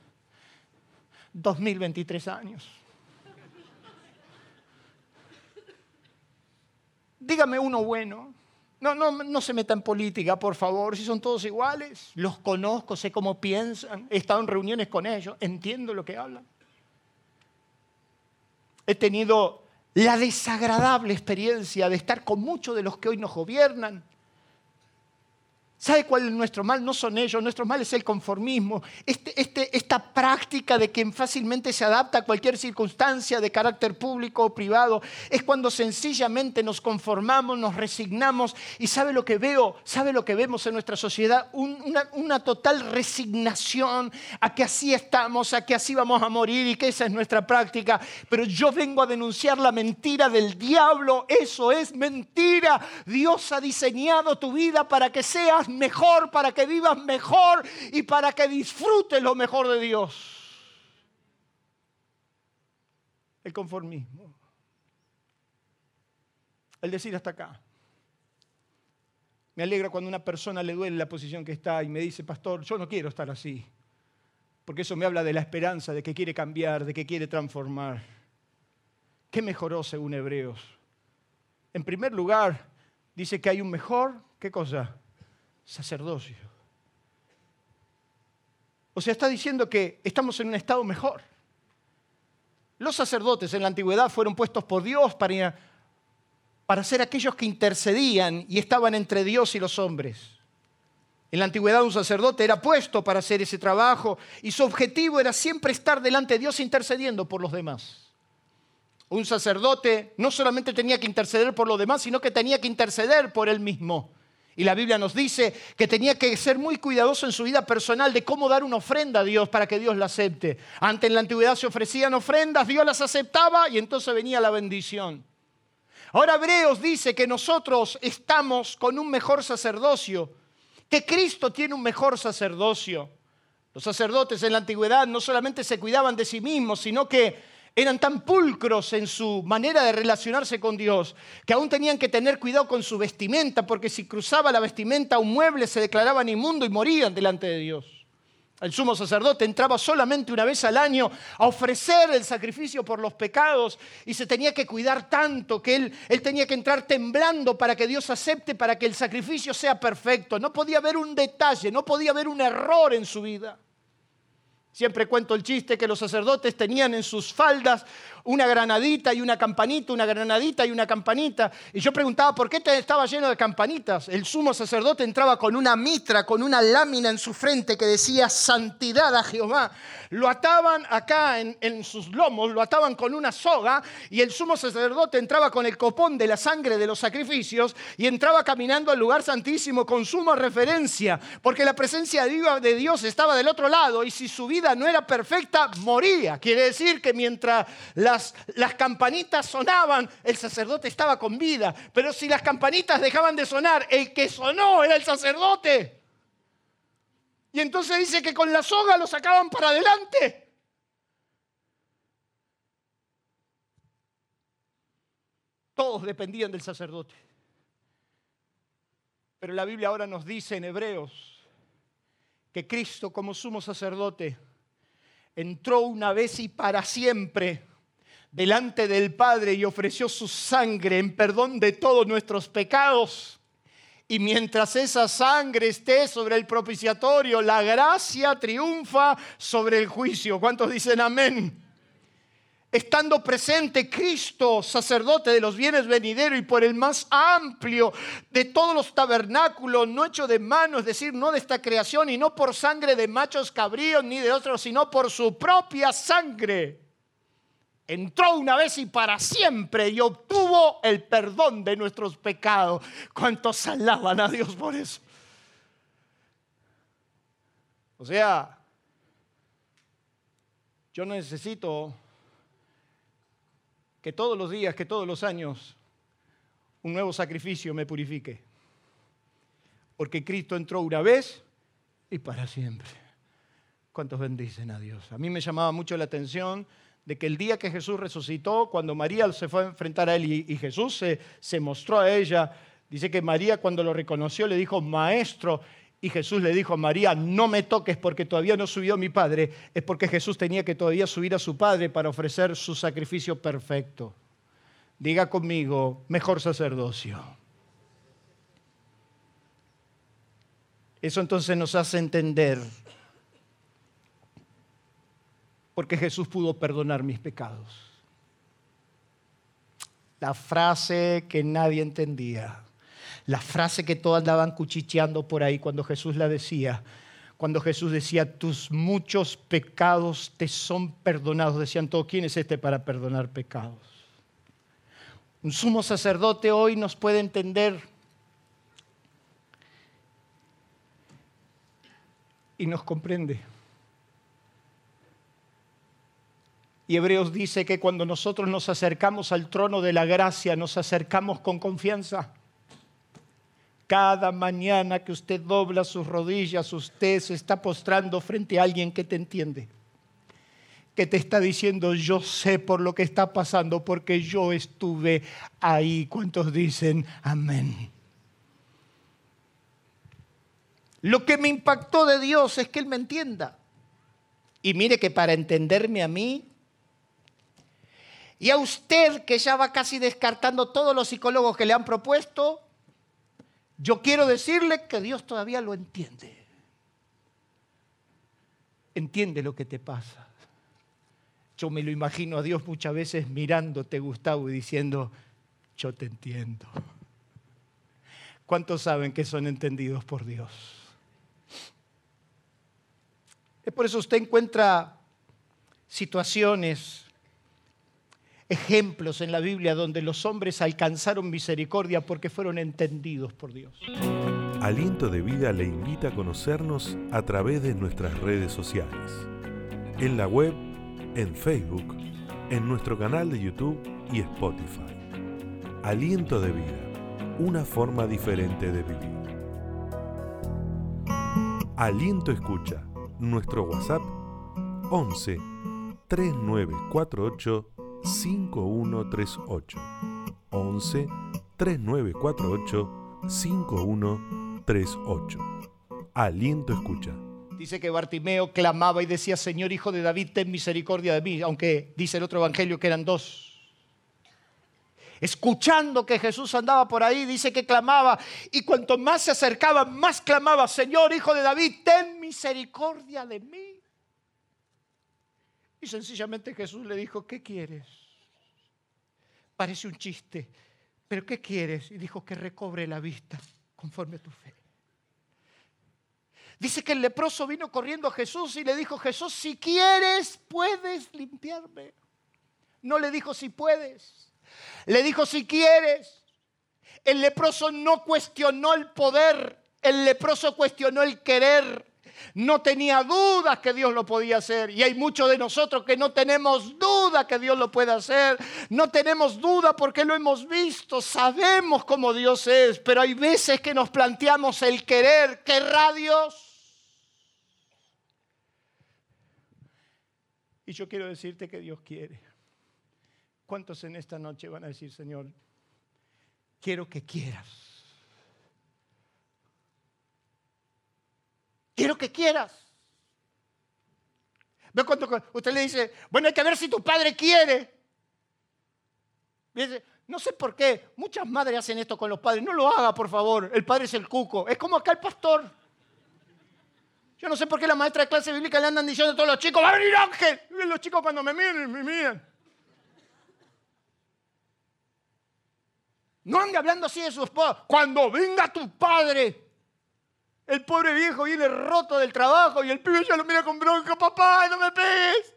2023 años. Dígame uno bueno. No, no, no se meta en política, por favor, si son todos iguales. Los conozco, sé cómo piensan, he estado en reuniones con ellos, entiendo lo que hablan. He tenido la desagradable experiencia de estar con muchos de los que hoy nos gobiernan ¿Sabe cuál es nuestro mal? No son ellos, nuestro mal es el conformismo. Este, este, esta práctica de quien fácilmente se adapta a cualquier circunstancia de carácter público o privado es cuando sencillamente nos conformamos, nos resignamos y sabe lo que veo, sabe lo que vemos en nuestra sociedad, una, una total resignación a que así estamos, a que así vamos a morir y que esa es nuestra práctica. Pero yo vengo a denunciar la mentira del diablo, eso es mentira. Dios ha diseñado tu vida para que seas mejor, para que vivas mejor y para que disfrutes lo mejor de Dios. El conformismo. El decir hasta acá. Me alegra cuando una persona le duele la posición que está y me dice, pastor, yo no quiero estar así. Porque eso me habla de la esperanza, de que quiere cambiar, de que quiere transformar. ¿Qué mejoró según Hebreos? En primer lugar, dice que hay un mejor, ¿qué cosa? Sacerdocio. O sea, está diciendo que estamos en un estado mejor. Los sacerdotes en la antigüedad fueron puestos por Dios para, para ser aquellos que intercedían y estaban entre Dios y los hombres. En la antigüedad un sacerdote era puesto para hacer ese trabajo y su objetivo era siempre estar delante de Dios intercediendo por los demás. Un sacerdote no solamente tenía que interceder por los demás, sino que tenía que interceder por él mismo. Y la Biblia nos dice que tenía que ser muy cuidadoso en su vida personal de cómo dar una ofrenda a Dios para que Dios la acepte. Antes en la antigüedad se ofrecían ofrendas, Dios las aceptaba y entonces venía la bendición. Ahora Hebreos dice que nosotros estamos con un mejor sacerdocio, que Cristo tiene un mejor sacerdocio. Los sacerdotes en la antigüedad no solamente se cuidaban de sí mismos, sino que eran tan pulcros en su manera de relacionarse con Dios que aún tenían que tener cuidado con su vestimenta, porque si cruzaba la vestimenta a un mueble se declaraban inmundo y morían delante de Dios. El sumo sacerdote entraba solamente una vez al año a ofrecer el sacrificio por los pecados y se tenía que cuidar tanto que él, él tenía que entrar temblando para que Dios acepte, para que el sacrificio sea perfecto. No podía haber un detalle, no podía haber un error en su vida. Siempre cuento el chiste que los sacerdotes tenían en sus faldas una granadita y una campanita, una granadita y una campanita. Y yo preguntaba, ¿por qué estaba lleno de campanitas? El sumo sacerdote entraba con una mitra, con una lámina en su frente que decía santidad a Jehová. Lo ataban acá en, sus lomos, lo ataban con una soga y el sumo sacerdote entraba con el copón de la sangre de los sacrificios y entraba caminando al lugar santísimo con suma referencia, porque la presencia de Dios estaba del otro lado y si su vida no era perfecta, moría. Quiere decir que mientras las, las campanitas sonaban, el sacerdote estaba con vida. Pero si las campanitas dejaban de sonar, el que sonó era el sacerdote. Y entonces dice que con la soga lo sacaban para adelante. Todos dependían del sacerdote. Pero la Biblia ahora nos dice en Hebreos que Cristo como sumo sacerdote entró una vez y para siempre delante del Padre y ofreció su sangre en perdón de todos nuestros pecados. Y mientras esa sangre esté sobre el propiciatorio, la gracia triunfa sobre el juicio. ¿Cuántos dicen amén? Estando presente Cristo, sacerdote de los bienes venideros y por el más amplio de todos los tabernáculos, no hecho de mano, es decir, no de esta creación y no por sangre de machos cabríos ni de otros, sino por su propia sangre. Entró una vez y para siempre y obtuvo el perdón de nuestros pecados. ¿Cuántos alaban a Dios por eso? O sea, yo necesito que todos los días, que todos los años, un nuevo sacrificio me purifique. Porque Cristo entró una vez y para siempre. ¿Cuántos bendicen a Dios? A mí me llamaba mucho la atención de que el día que Jesús resucitó, cuando María se fue a enfrentar a él y, Jesús se, se mostró a ella, dice que María cuando lo reconoció le dijo, maestro, y Jesús le dijo a María, no me toques porque todavía no subió mi Padre, es porque Jesús tenía que todavía subir a su Padre para ofrecer su sacrificio perfecto. Diga conmigo, mejor sacerdocio. Eso entonces nos hace entender porque Jesús pudo perdonar mis pecados. La frase que nadie entendía la frase que todos andaban cuchicheando por ahí cuando Jesús la decía, cuando Jesús decía, tus muchos pecados te son perdonados, decían todos, ¿quién es este para perdonar pecados? Un sumo sacerdote hoy nos puede entender y nos comprende. Y Hebreos dice que cuando nosotros nos acercamos al trono de la gracia, nos acercamos con confianza. Cada mañana que usted dobla sus rodillas, usted se está postrando frente a alguien que te entiende, que te está diciendo, yo sé por lo que está pasando, porque yo estuve ahí. ¿Cuántos dicen amén? Lo que me impactó de Dios es que Él me entienda. Y mire que para entenderme a mí, y a usted que ya va casi descartando todos los psicólogos que le han propuesto, yo quiero decirle que Dios todavía lo entiende. Entiende lo que te pasa. Yo me lo imagino a Dios muchas veces mirándote, Gustavo, y diciendo, yo te entiendo. ¿Cuántos saben que son entendidos por Dios? Es por eso usted encuentra situaciones ejemplos en la Biblia donde los hombres alcanzaron misericordia porque fueron entendidos por Dios. Aliento de Vida le invita a conocernos a través de nuestras redes sociales. En la web, en Facebook, en nuestro canal de YouTube y Spotify. Aliento de Vida, una forma diferente de vivir. Aliento Escucha, nuestro WhatsApp 11 3948 5138 11 3948 5138. Aliento escucha. Dice que Bartimeo clamaba y decía, Señor Hijo de David, ten misericordia de mí, aunque dice el otro evangelio que eran dos. Escuchando que Jesús andaba por ahí, dice que clamaba y cuanto más se acercaba, más clamaba, Señor Hijo de David, ten misericordia de mí. Y sencillamente Jesús le dijo, ¿qué quieres? Parece un chiste, pero ¿qué quieres? Y dijo que recobre la vista conforme a tu fe. Dice que el leproso vino corriendo a Jesús y le dijo, Jesús, si quieres, puedes limpiarme. No le dijo si puedes, le dijo si quieres. El leproso no cuestionó el poder, el leproso cuestionó el querer. No tenía dudas que Dios lo podía hacer. Y hay muchos de nosotros que no tenemos duda que Dios lo puede hacer. No tenemos duda porque lo hemos visto. Sabemos cómo Dios es. Pero hay veces que nos planteamos el querer. ¿Querrá Dios? Y yo quiero decirte que Dios quiere. ¿Cuántos en esta noche van a decir, Señor, quiero que quieras? Quiero que quieras. Ve cuando usted le dice, bueno, hay que ver si tu padre quiere. No sé por qué, muchas madres hacen esto con los padres. No lo haga, por favor. El padre es el cuco. Es como acá el pastor. Yo no sé por qué la maestra de clase bíblica le andan diciendo a todos los chicos, va a venir ángel. Y los chicos cuando me miren, me miran. No ande hablando así de su esposa. Cuando venga tu padre, el pobre viejo viene roto del trabajo y el pibe ya lo mira con bronca, papá, no me pegues.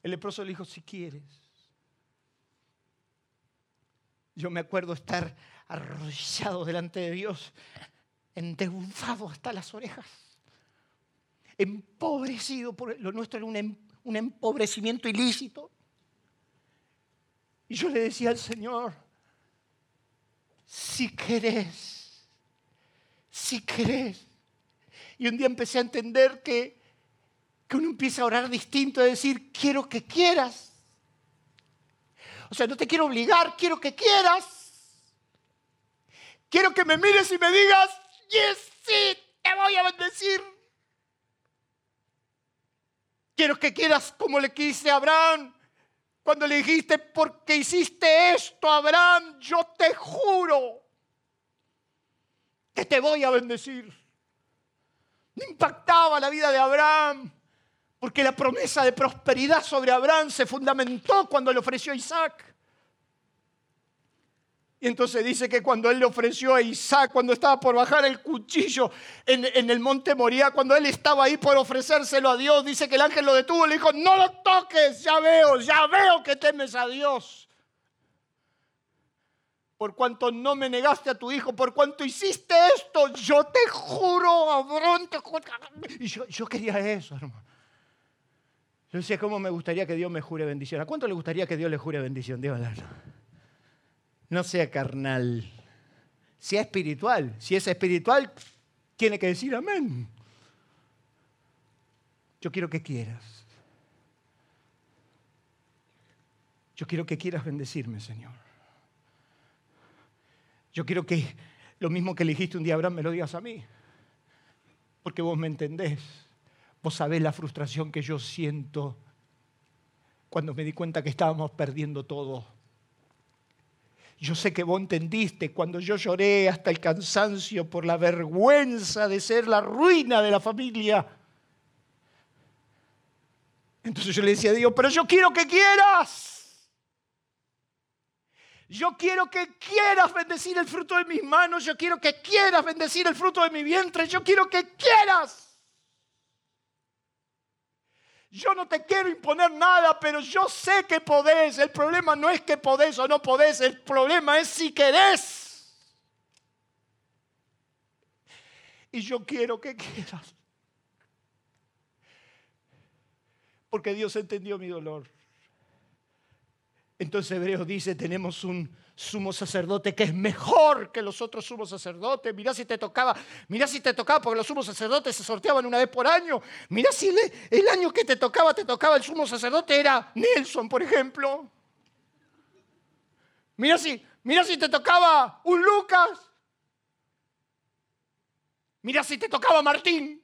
El leproso le dijo, si quieres. Yo me acuerdo estar arrodillado delante de Dios, endeudado hasta las orejas, empobrecido por lo nuestro era un, em, un empobrecimiento ilícito. Y yo le decía al Señor, si querés, si querés. Y un día empecé a entender que que uno empieza a orar distinto, a decir, quiero que quieras. O sea, no te quiero obligar, quiero que quieras. Quiero que me mires y me digas, yes, sí, te voy a bendecir. Quiero que quieras como le quise a Abraham. Cuando le dijiste, porque hiciste esto, Abraham, yo te juro que te voy a bendecir. Impactaba la vida de Abraham. Porque la promesa de prosperidad sobre Abraham se fundamentó cuando le ofreció Isaac. Y entonces dice que cuando él le ofreció a Isaac, cuando estaba por bajar el cuchillo en, el monte Moría, cuando él estaba ahí por ofrecérselo a Dios, dice que el ángel lo detuvo y le dijo, no lo toques, ya veo, ya veo que temes a Dios. Por cuanto no me negaste a tu hijo, por cuanto hiciste esto, yo te juro, juro. Y yo, yo quería eso, hermano. Yo decía, ¿cómo me gustaría que Dios me jure bendición? ¿A cuánto le gustaría que Dios le jure bendición? No sea carnal, sea espiritual. Si es espiritual, tiene que decir amén. Yo quiero que quieras. Yo quiero que quieras bendecirme, Señor. Yo quiero que lo mismo que elegiste un día Abraham me lo digas a mí. Porque vos me entendés. Vos sabés la frustración que yo siento cuando me di cuenta que estábamos perdiendo todo. Yo sé que vos entendiste cuando yo lloré hasta el cansancio por la vergüenza de ser la ruina de la familia. Entonces yo le decía a Dios, pero yo quiero que quieras. Yo quiero que quieras bendecir el fruto de mis manos. Yo quiero que quieras bendecir el fruto de mi vientre. Yo quiero que quieras. Yo no te quiero imponer nada, pero yo sé que podés. El problema no es que podés o no podés, el problema es si querés. Y yo quiero que quieras. Porque Dios entendió mi dolor. Entonces Hebreos dice, tenemos un sumo sacerdote que es mejor que los otros sumos sacerdotes. Mirá si te tocaba, mirá si te tocaba, porque los sumos sacerdotes se sorteaban una vez por año. Mirá si el año que te tocaba, te tocaba el sumo sacerdote era Nelson, por ejemplo. Mirá si, mirá si te tocaba un Lucas. Mirá si te tocaba Martín.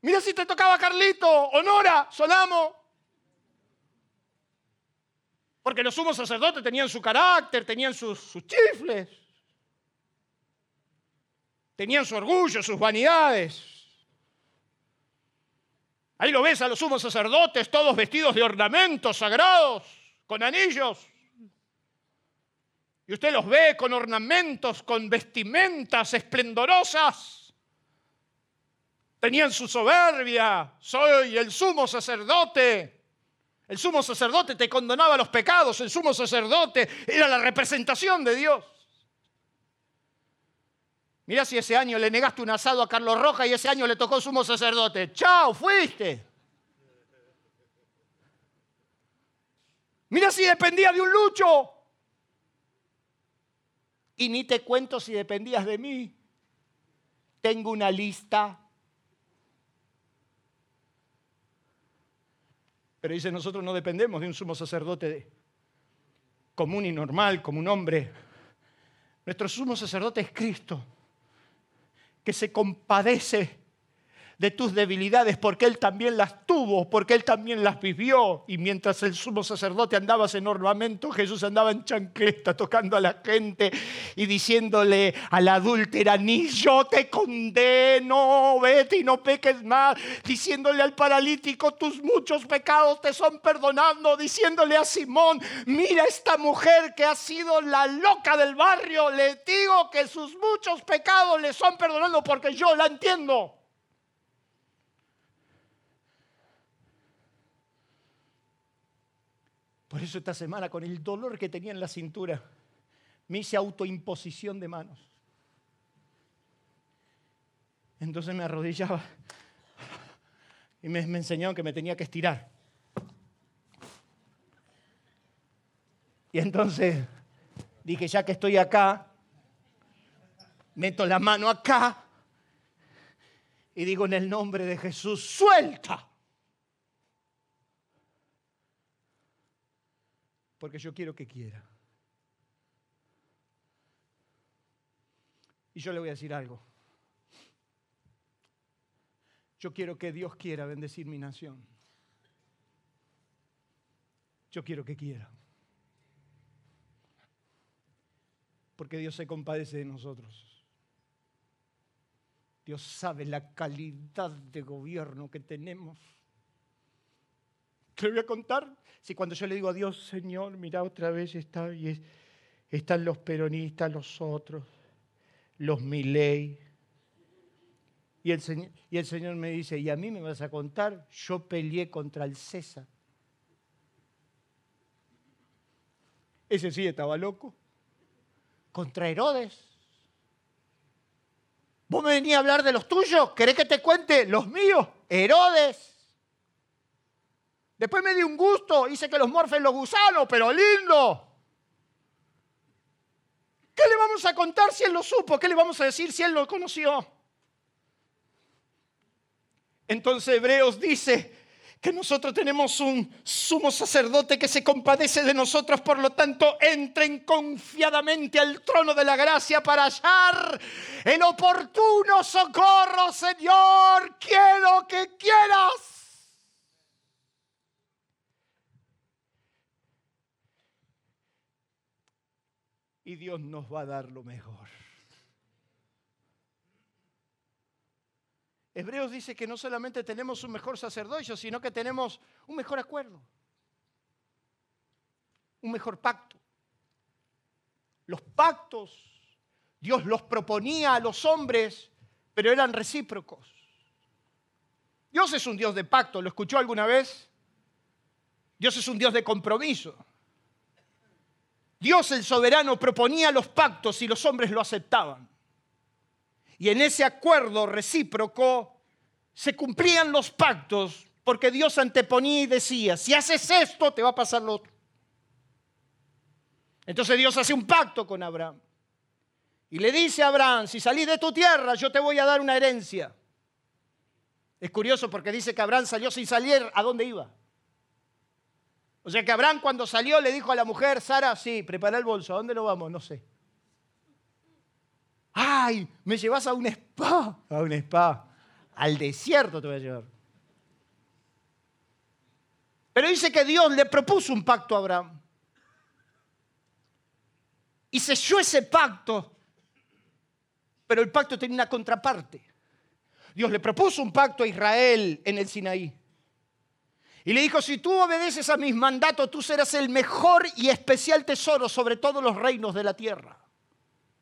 Mira si te tocaba Carlito, Honora, Solamo. Porque los sumos sacerdotes tenían su carácter, tenían sus, chifles, tenían su orgullo, sus vanidades. Ahí lo ves a los sumos sacerdotes, todos vestidos de ornamentos sagrados, con anillos. Y usted los ve con ornamentos, con vestimentas esplendorosas. Tenían su soberbia, soy el sumo sacerdote. El sumo sacerdote te condenaba los pecados, el sumo sacerdote era la representación de Dios. Mira si ese año le negaste un asado a Carlos Roja y ese año le tocó sumo sacerdote. Chao, fuiste. Mira si dependía de un lucho. Y ni te cuento si dependías de mí. Tengo una lista Pero dice, nosotros no dependemos de un sumo sacerdote común y normal, como un hombre. Nuestro sumo sacerdote es Cristo, que se compadece de tus debilidades, porque Él también las tuvo, porque Él también las vivió. Y mientras el sumo sacerdote andaba en ornamento, Jesús andaba en chancleta tocando a la gente y diciéndole a la adúltera, ni yo te condeno, vete y no peques más. Diciéndole al paralítico, tus muchos pecados te son perdonando. Diciéndole a Simón, mira esta mujer que ha sido la loca del barrio, le digo que sus muchos pecados le son perdonando porque yo la entiendo. Por eso esta semana, con el dolor que tenía en la cintura, me hice autoimposición de manos. Entonces me arrodillaba y me, me enseñaron que me tenía que estirar. Y entonces dije, ya que estoy acá, meto la mano acá y digo en el nombre de Jesús, suelta. Porque yo quiero que quiera. Y yo le voy a decir algo. Yo quiero que Dios quiera bendecir mi nación. Yo quiero que quiera. Porque Dios se compadece de nosotros. Dios sabe la calidad de gobierno que tenemos. Te voy a contar. Si cuando yo le digo a Dios, Señor, mira otra vez está, y están los peronistas, los otros, los Milei. Y el, señor, me dice, ¿y a mí me vas a contar? Yo peleé contra el César. Ese sí estaba loco. Contra Herodes. ¿Vos me venías a hablar de los tuyos? ¿Querés que te cuente los míos? Herodes. Después me di un gusto, hice que los morfen los gusanos, pero lindo. ¿Qué le vamos a contar si él lo supo? ¿Qué le vamos a decir si él lo conoció? Entonces Hebreos dice que nosotros tenemos un sumo sacerdote que se compadece de nosotros, por lo tanto entren confiadamente al trono de la gracia para hallar el oportuno socorro, Señor. Quiero que quieras y Dios nos va a dar lo mejor. Hebreos dice que no solamente tenemos un mejor sacerdocio, sino que tenemos un mejor acuerdo, un mejor pacto. Los pactos Dios los proponía a los hombres, pero eran recíprocos. Dios es un Dios de pacto, ¿lo escuchó alguna vez? Dios es un Dios de compromiso. Dios el soberano proponía los pactos y los hombres lo aceptaban. Y en ese acuerdo recíproco se cumplían los pactos porque Dios anteponía y decía, si haces esto, te va a pasar lo otro. Entonces Dios hace un pacto con Abraham. Y le dice a Abraham, si salís de tu tierra, yo te voy a dar una herencia. Es curioso porque dice que Abraham salió sin salir, ¿a dónde iba? O sea que Abraham cuando salió le dijo a la mujer, Sara, sí, prepara el bolso, ¿a dónde lo vamos? No sé. Ay, me llevas a un spa, a un spa, al desierto te voy a llevar. Pero dice que Dios le propuso un pacto a Abraham. Y selló ese pacto, pero el pacto tenía una contraparte. Dios le propuso un pacto a Israel en el Sinaí. Y le dijo, si tú obedeces a mis mandatos, tú serás el mejor y especial tesoro sobre todos los reinos de la tierra.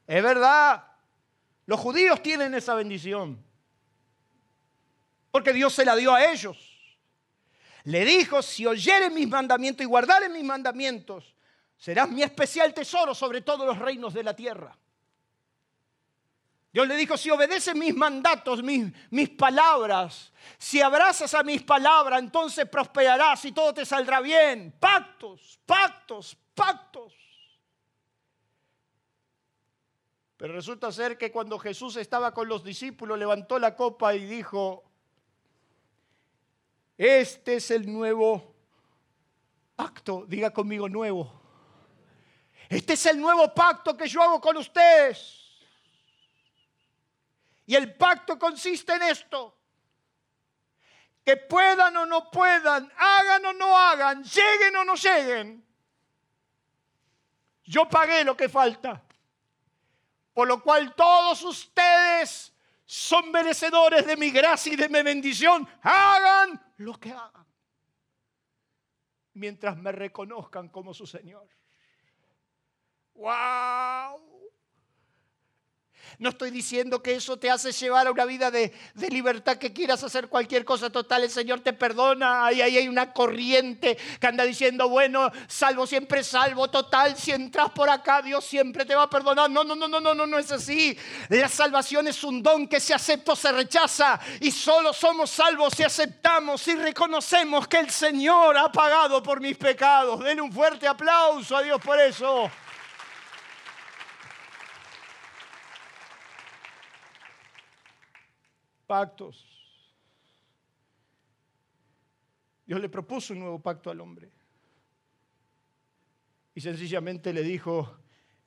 Es verdad, los judíos tienen esa bendición, porque Dios se la dio a ellos. Le dijo, si oyeres mis mandamientos y guardares mis mandamientos, serás mi especial tesoro sobre todos los reinos de la tierra. Dios le dijo, si obedeces mis mandatos, mis, mis, palabras, si abrazas a mis palabras, entonces prosperarás y todo te saldrá bien. Pactos, pactos, pactos. Pero resulta ser que cuando Jesús estaba con los discípulos, levantó la copa y dijo, este es el nuevo pacto, diga conmigo nuevo. Este es el nuevo pacto que yo hago con ustedes y el pacto consiste en esto. que puedan o no puedan, hagan o no hagan, lleguen o no lleguen, yo pagué lo que falta. Por lo cual todos ustedes son merecedores de mi gracia y de mi bendición. Hagan lo que hagan. Mientras me reconozcan como su Señor. ¡Wow! No estoy diciendo que eso te hace llevar a una vida de, libertad, que quieras hacer cualquier cosa total. El Señor te perdona. Ahí, ahí hay una corriente que anda diciendo, bueno, salvo siempre salvo, total. Si entras por acá, Dios siempre te va a perdonar. No, no, no, no, no, no, no es así. La salvación es un don que se acepta o se rechaza. Y solo somos salvos si aceptamos y reconocemos que el Señor ha pagado por mis pecados. Denle un fuerte aplauso a Dios por eso. Pactos. Dios le propuso un nuevo pacto al hombre. Y sencillamente le dijo,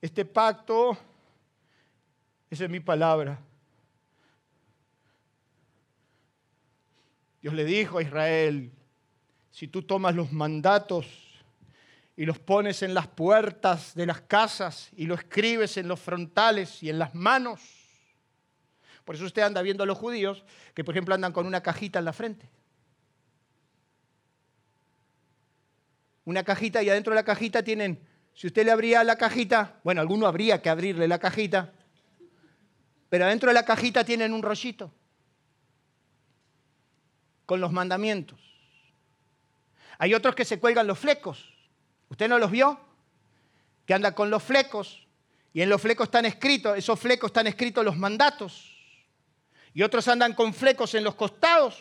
este pacto, esa es mi palabra. Dios le dijo a Israel, si tú tomas los mandatos y los pones en las puertas de las casas y lo escribes en los frontales y en las manos, por eso usted anda viendo a los judíos que, por ejemplo, andan con una cajita en la frente. Una cajita y adentro de la cajita tienen, si usted le abría la cajita, bueno, alguno habría que abrirle la cajita, pero adentro de la cajita tienen un rollito con los mandamientos. Hay otros que se cuelgan los flecos. ¿Usted no los vio? Que andan con los flecos y en los flecos están escritos, esos flecos están escritos los mandatos y otros andan con flecos en los costados.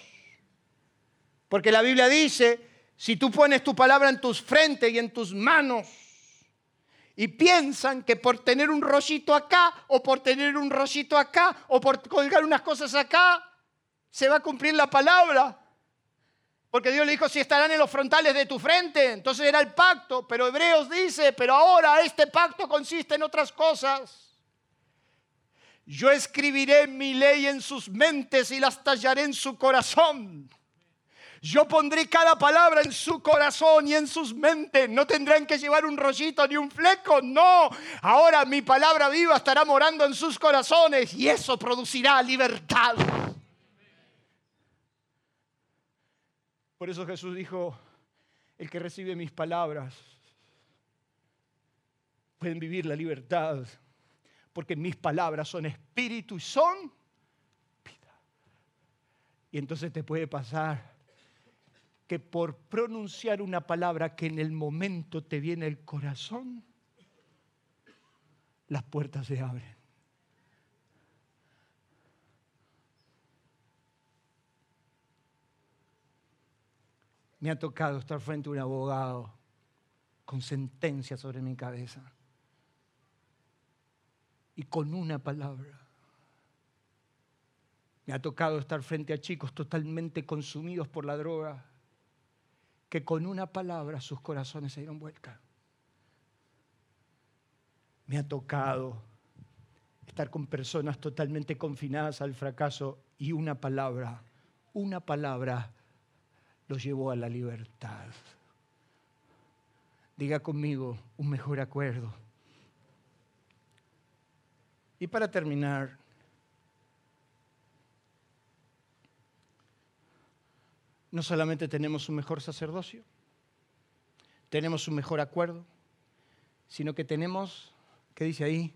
Porque la Biblia dice, si tú pones tu palabra en tus frentes y en tus manos, y piensan que por tener un rollito acá, o por tener un rollito acá, o por colgar unas cosas acá, se va a cumplir la palabra. Porque Dios le dijo, si estarán en los frontales de tu frente, entonces era el pacto. Pero Hebreos dice, pero ahora este pacto consiste en otras cosas. Yo escribiré mi ley en sus mentes y las tallaré en su corazón. Yo pondré cada palabra en su corazón y en sus mentes. No tendrán que llevar un rollito ni un fleco. No. Ahora mi palabra viva estará morando en sus corazones y eso producirá libertad. Por eso Jesús dijo, el que recibe mis palabras pueden vivir la libertad porque mis palabras son espíritu y son vida. Y entonces te puede pasar que por pronunciar una palabra que en el momento te viene el corazón, las puertas se abren. Me ha tocado estar frente a un abogado con sentencia sobre mi cabeza y con una palabra. Me ha tocado estar frente a chicos totalmente consumidos por la droga, que con una palabra sus corazones se dieron vuelta. Me ha tocado estar con personas totalmente confinadas al fracaso y una palabra, una palabra los llevó a la libertad. Diga conmigo un mejor acuerdo y para terminar, no solamente tenemos un mejor sacerdocio, tenemos un mejor acuerdo, sino que tenemos, ¿qué dice ahí?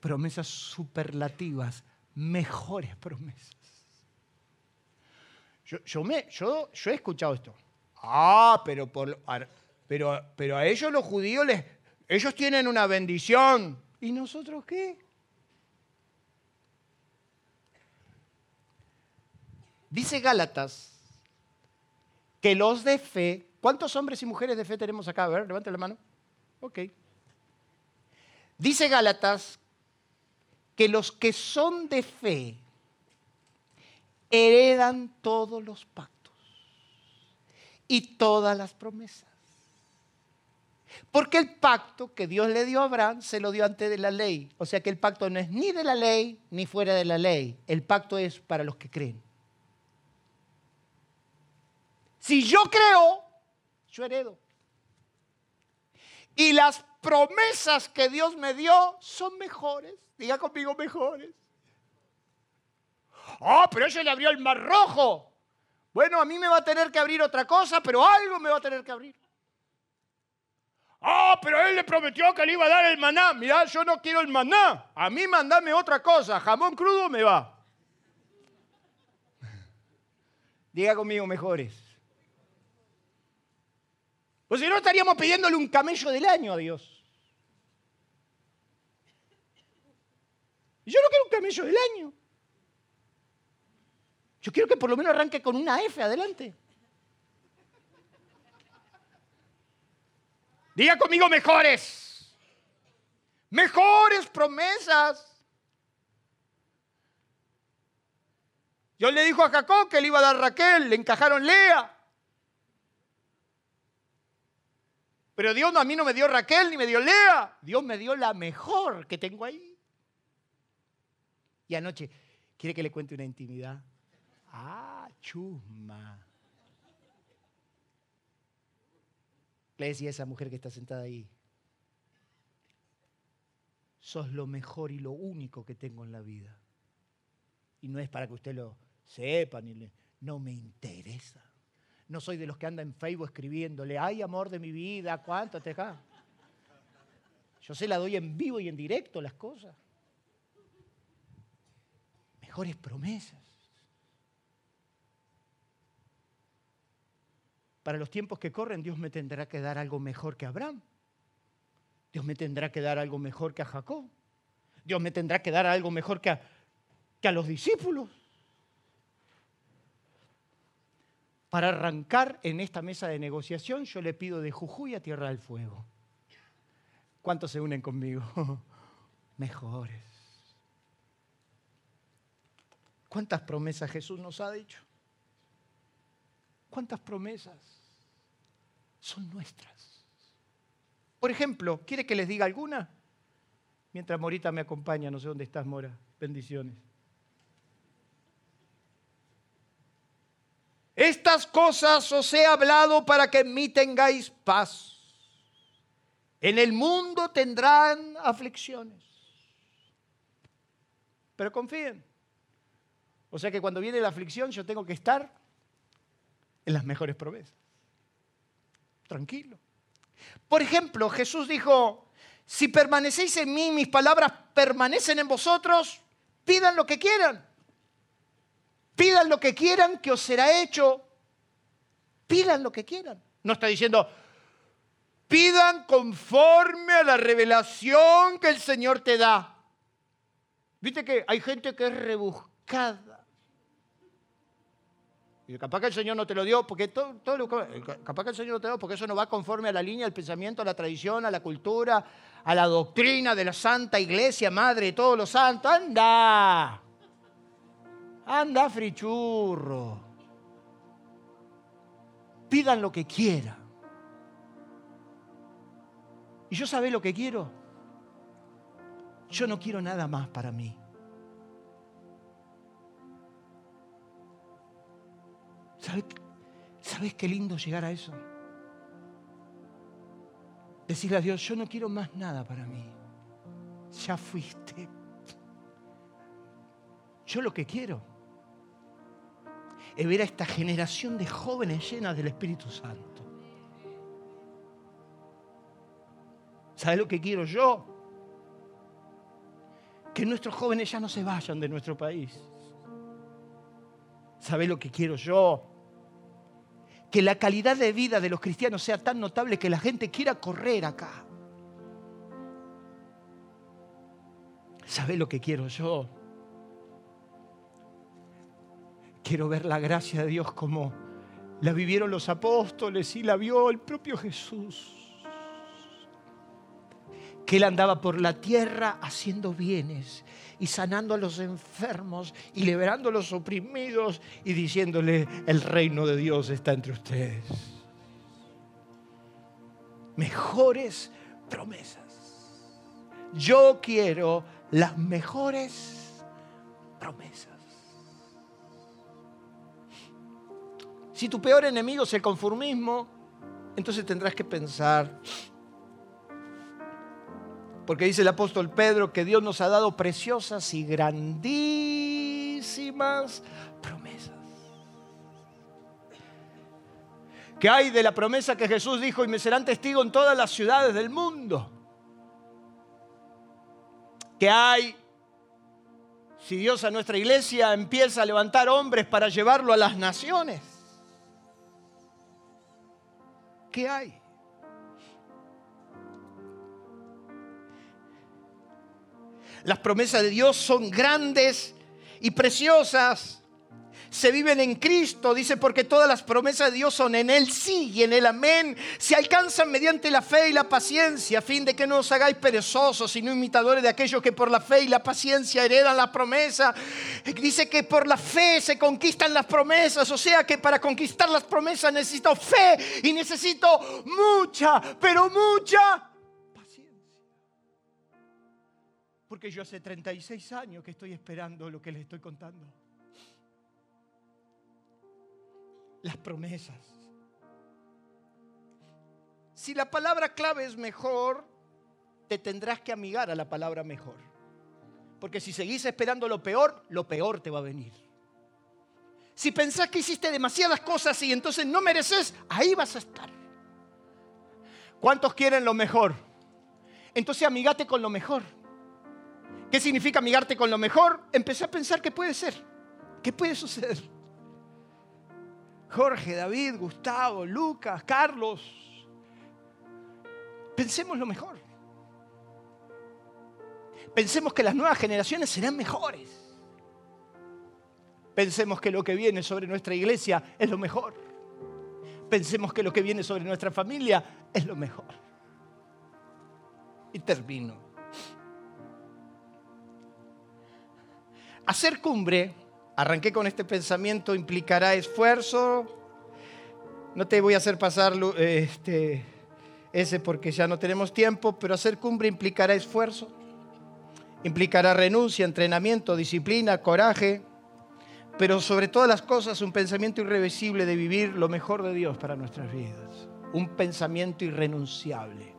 Promesas superlativas, mejores promesas. Yo, me, yo, yo he escuchado esto. Ah, pero, por, pero, pero a ellos los judíos les, ellos tienen una bendición. ¿Y nosotros qué? Dice Gálatas que los de fe, ¿cuántos hombres y mujeres de fe tenemos acá? A ver, levante la mano. Ok. Dice Gálatas que los que son de fe heredan todos los pactos y todas las promesas. Porque el pacto que Dios le dio a Abraham se lo dio antes de la ley. O sea que el pacto no es ni de la ley ni fuera de la ley. El pacto es para los que creen. Si yo creo, yo heredo. Y las promesas que Dios me dio son mejores. Diga conmigo mejores. Oh, pero eso le abrió el mar rojo. Bueno, a mí me va a tener que abrir otra cosa, pero algo me va a tener que abrir. Ah, pero él le prometió que le iba a dar el maná. Mirá, yo no quiero el maná. A mí mandame otra cosa. Jamón crudo me va. Diga conmigo mejores. Pues si no estaríamos pidiéndole un camello del año a Dios. Yo no quiero un camello del año. Yo quiero que por lo menos arranque con una F adelante. Diga conmigo mejores. Mejores promesas. Dios le dijo a Jacob que le iba a dar Raquel, le encajaron Lea. Pero Dios a mí no me dio Raquel ni me dio Lea. Dios me dio la mejor que tengo ahí. Y anoche, ¿quiere que le cuente una intimidad? Ah, chusma. Le decía a esa mujer que está sentada ahí, sos lo mejor y lo único que tengo en la vida. Y no es para que usted lo sepa, ni le, no me interesa. No soy de los que andan en Facebook escribiéndole, ay amor de mi vida, ¿cuánto te acá? Yo se la doy en vivo y en directo las cosas. Mejores promesas. para los tiempos que corren, Dios me tendrá que dar algo mejor que Abraham. Dios me tendrá que dar algo mejor que a Jacob. Dios me tendrá que dar algo mejor que a, que a los discípulos. Para arrancar en esta mesa de negociación, yo le pido de Jujuy a Tierra del Fuego. ¿Cuántos se unen conmigo? Mejores. ¿Cuántas promesas Jesús nos ha dicho? ¿Cuántas promesas? son nuestras. Por ejemplo, ¿quiere que les diga alguna? Mientras Morita me acompaña, no sé dónde estás, Mora. Bendiciones. Estas cosas os he hablado para que en mí tengáis paz. En el mundo tendrán aflicciones. Pero confíen. O sea que cuando viene la aflicción yo tengo que estar en las mejores promesas tranquilo. Por ejemplo, Jesús dijo, si permanecéis en mí, mis palabras permanecen en vosotros, pidan lo que quieran. Pidan lo que quieran que os será hecho. Pidan lo que quieran. No está diciendo, pidan conforme a la revelación que el Señor te da. Viste que hay gente que es rebuscada. Y capaz que el Señor no te lo dio, porque todo, todo capaz que el Señor no te lo dio, porque eso no va conforme a la línea del pensamiento, a la tradición, a la cultura, a la doctrina de la Santa Iglesia, Madre de todos los santos. Anda, anda frichurro. Pidan lo que quieran. ¿Y yo sabe lo que quiero? Yo no quiero nada más para mí. ¿Sabes, qué lindo llegar a eso? Decirle a Dios, yo no quiero más nada para mí. Ya fuiste. Yo lo que quiero es ver a esta generación de jóvenes llenas del Espíritu Santo. ¿Sabes lo que quiero yo? Que nuestros jóvenes ya no se vayan de nuestro país. ¿Sabes lo que quiero yo? que la calidad de vida de los cristianos sea tan notable que la gente quiera correr acá. ¿Sabe lo que quiero yo? Quiero ver la gracia de Dios como la vivieron los apóstoles y la vio el propio Jesús. Que él andaba por la tierra haciendo bienes y sanando a los enfermos y liberando a los oprimidos y diciéndole, el reino de Dios está entre ustedes. Mejores promesas. Yo quiero las mejores promesas. Si tu peor enemigo es el conformismo, entonces tendrás que pensar, porque dice el apóstol Pedro que Dios nos ha dado preciosas y grandísimas promesas. ¿Qué hay de la promesa que Jesús dijo y me serán testigos en todas las ciudades del mundo? ¿Qué hay si Dios a nuestra iglesia empieza a levantar hombres para llevarlo a las naciones? ¿Qué hay? Las promesas de Dios son grandes y preciosas se viven en Cristo, dice, porque todas las promesas de Dios son en el sí y en el amén. Se alcanzan mediante la fe y la paciencia, a fin de que no os hagáis perezosos, sino imitadores de aquellos que por la fe y la paciencia heredan la promesa. Dice que por la fe se conquistan las promesas, o sea que para conquistar las promesas necesito fe y necesito mucha, pero mucha paciencia. Porque yo hace 36 años que estoy esperando lo que les estoy contando las promesas. Si la palabra clave es mejor, te tendrás que amigar a la palabra mejor. Porque si seguís esperando lo peor, lo peor te va a venir. Si pensás que hiciste demasiadas cosas y entonces no mereces, ahí vas a estar. ¿Cuántos quieren lo mejor? Entonces amigate con lo mejor. ¿Qué significa amigarte con lo mejor? Empecé a pensar que puede ser, que puede suceder. Jorge, David, Gustavo, Lucas, Carlos. Pensemos lo mejor. Pensemos que las nuevas generaciones serán mejores. Pensemos que lo que viene sobre nuestra iglesia es lo mejor. Pensemos que lo que viene sobre nuestra familia es lo mejor. Y termino. Hacer cumbre Arranqué con este pensamiento, implicará esfuerzo. No te voy a hacer pasar este, ese porque ya no tenemos tiempo, pero hacer cumbre implicará esfuerzo, implicará renuncia, entrenamiento, disciplina, coraje, pero sobre todas las cosas un pensamiento irreversible de vivir lo mejor de Dios para nuestras vidas, un pensamiento irrenunciable.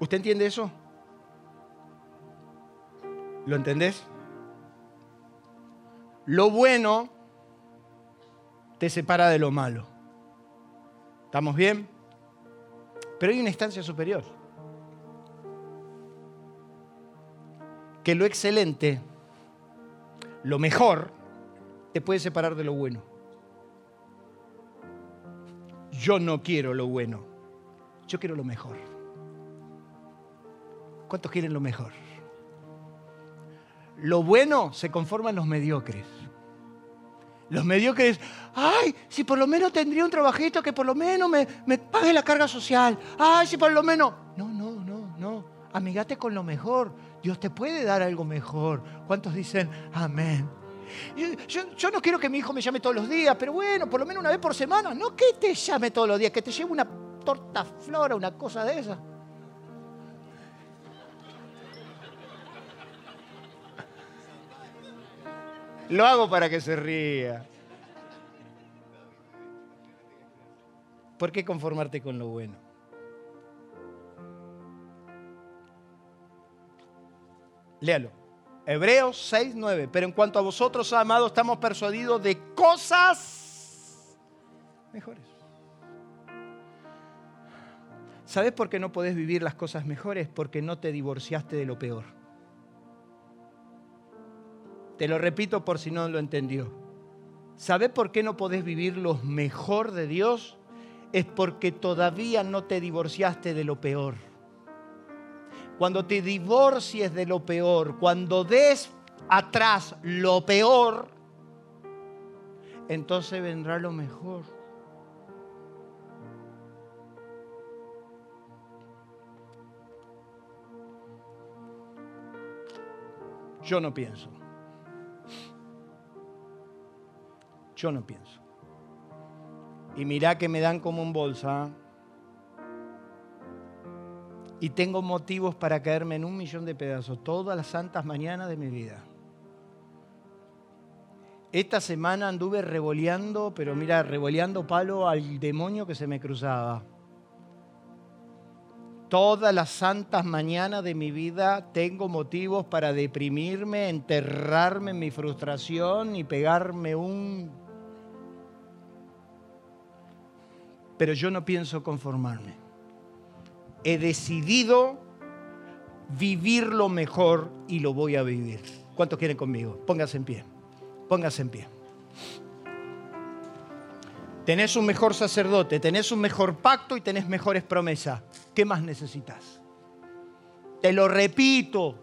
¿Usted entiende eso? ¿Lo entendés? Lo bueno te separa de lo malo. ¿Estamos bien? Pero hay una instancia superior. Que lo excelente, lo mejor, te puede separar de lo bueno. Yo no quiero lo bueno, yo quiero lo mejor. ¿Cuántos quieren lo mejor? Lo bueno se conforma en los mediocres. Los mediocres, ay, si por lo menos tendría un trabajito que por lo menos me, pague la carga social. Ay, si por lo menos... No, no, no, no. Amigate con lo mejor. Dios te puede dar algo mejor. ¿Cuántos dicen amén? Yo, yo, no quiero que mi hijo me llame todos los días, pero bueno, por lo menos una vez por semana. No que te llame todos los días, que te lleve una torta flora, una cosa de esa. Lo hago para que se ría. ¿Por qué conformarte con lo bueno? Léalo. Hebreos 6, 9. Pero en cuanto a vosotros, amados, estamos persuadidos de cosas mejores. ¿Sabes por qué no podés vivir las cosas mejores? Porque no te divorciaste de lo peor. Te lo repito por si no lo entendió. ¿Sabe por qué no podés vivir lo mejor de Dios? Es porque todavía no te divorciaste de lo peor. Cuando te divorcies de lo peor, cuando des atrás lo peor, entonces vendrá lo mejor. Yo no pienso. Yo no pienso. Y mirá que me dan como un bolsa. Y tengo motivos para caerme en un millón de pedazos todas las santas mañanas de mi vida. Esta semana anduve revoleando, pero mira, revoleando palo al demonio que se me cruzaba. Todas las santas mañanas de mi vida tengo motivos para deprimirme, enterrarme en mi frustración y pegarme un... Pero yo no pienso conformarme. He decidido vivir lo mejor y lo voy a vivir. ¿Cuántos quieren conmigo? Póngase en pie. Póngase en pie. Tenés un mejor sacerdote, tenés un mejor pacto y tenés mejores promesas. ¿Qué más necesitas? Te lo repito.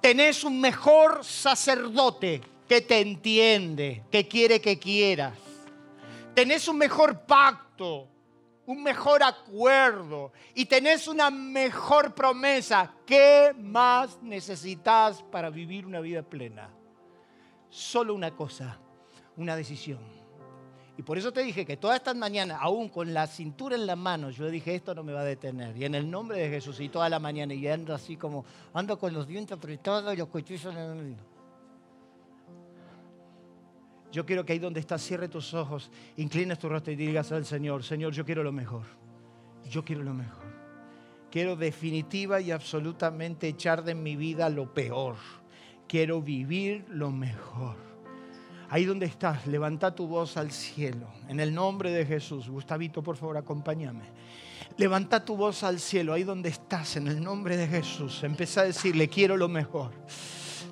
Tenés un mejor sacerdote que te entiende, que quiere que quieras. Tenés un mejor pacto, un mejor acuerdo y tenés una mejor promesa. ¿Qué más necesitas para vivir una vida plena? Solo una cosa, una decisión y por eso te dije que todas estas mañanas, aún con la cintura en la mano, yo dije, esto no me va a detener. Y en el nombre de Jesús, y toda la mañana, y ando así como, ando con los dientes apretados y los cuchillos en el... Yo quiero que ahí donde estás, cierre tus ojos, inclines tu rostro y digas al Señor, Señor, yo quiero lo mejor. Yo quiero lo mejor. Quiero definitiva y absolutamente echar de mi vida lo peor. Quiero vivir lo mejor. Ahí donde estás, levanta tu voz al cielo. En el nombre de Jesús. Gustavito, por favor, acompáñame. Levanta tu voz al cielo, ahí donde estás, en el nombre de Jesús. Empieza a decirle, quiero lo mejor.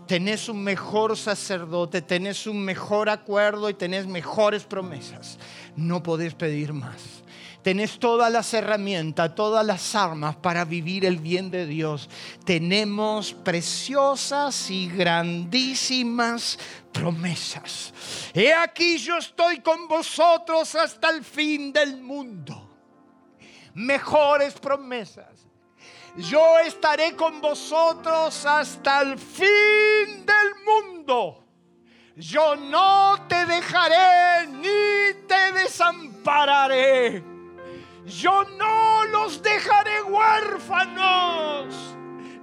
Tenés un mejor sacerdote, tenés un mejor acuerdo y tenés mejores promesas. No podés pedir más tenés todas las herramientas, todas las armas para vivir el bien de Dios. Tenemos preciosas y grandísimas promesas. He aquí yo estoy con vosotros hasta el fin del mundo. Mejores promesas. Yo estaré con vosotros hasta el fin del mundo. Yo no te dejaré ni te desampararé yo no los dejaré huérfanos.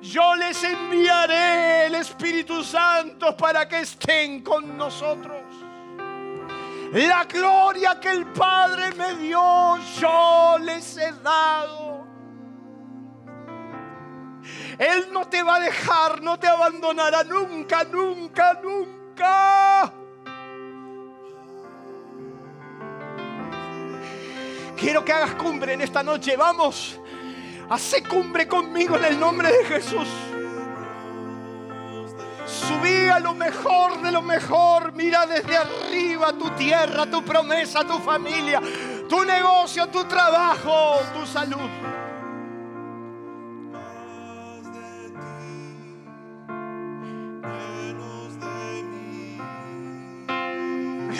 Yo les enviaré el Espíritu Santo para que estén con nosotros. La gloria que el Padre me dio, yo les he dado. Él no te va a dejar, no te abandonará nunca, nunca, nunca. Quiero que hagas cumbre en esta noche. Vamos, hace cumbre conmigo en el nombre de Jesús. Subí a lo mejor de lo mejor. Mira desde arriba tu tierra, tu promesa, tu familia, tu negocio, tu trabajo, tu salud.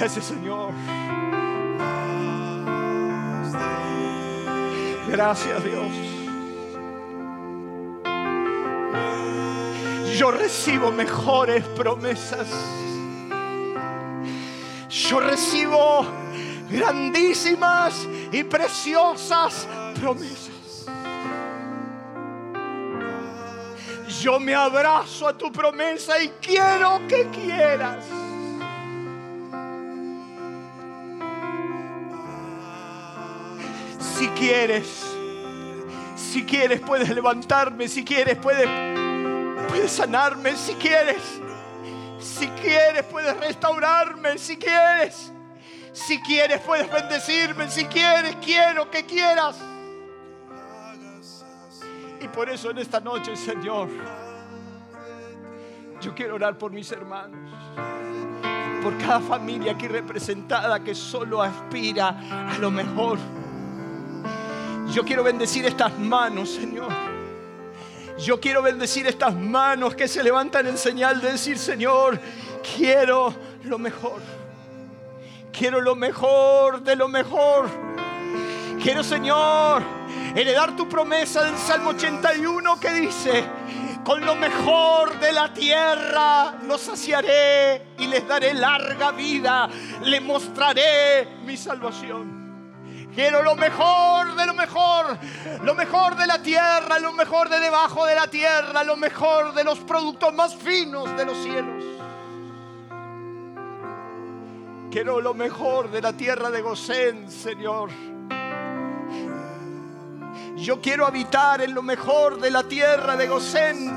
Gracias Señor. Gracias Dios. Yo recibo mejores promesas. Yo recibo grandísimas y preciosas promesas. Yo me abrazo a tu promesa y quiero que quieras. Si quieres, si quieres puedes levantarme, si quieres puedes, puedes sanarme, si quieres. Si quieres puedes restaurarme, si quieres. Si quieres puedes bendecirme, si quieres, quiero que quieras. Y por eso en esta noche, Señor, yo quiero orar por mis hermanos, por cada familia aquí representada que solo aspira a lo mejor. Yo quiero bendecir estas manos, Señor. Yo quiero bendecir estas manos que se levantan en señal de decir, Señor, quiero lo mejor. Quiero lo mejor de lo mejor. Quiero, Señor, heredar tu promesa del Salmo 81 que dice, con lo mejor de la tierra los saciaré y les daré larga vida, le mostraré mi salvación. Quiero lo mejor de lo mejor, lo mejor de la tierra, lo mejor de debajo de la tierra, lo mejor de los productos más finos de los cielos. quiero lo mejor de la tierra de Gosén, Señor. Yo quiero habitar en lo mejor de la tierra de Gosén,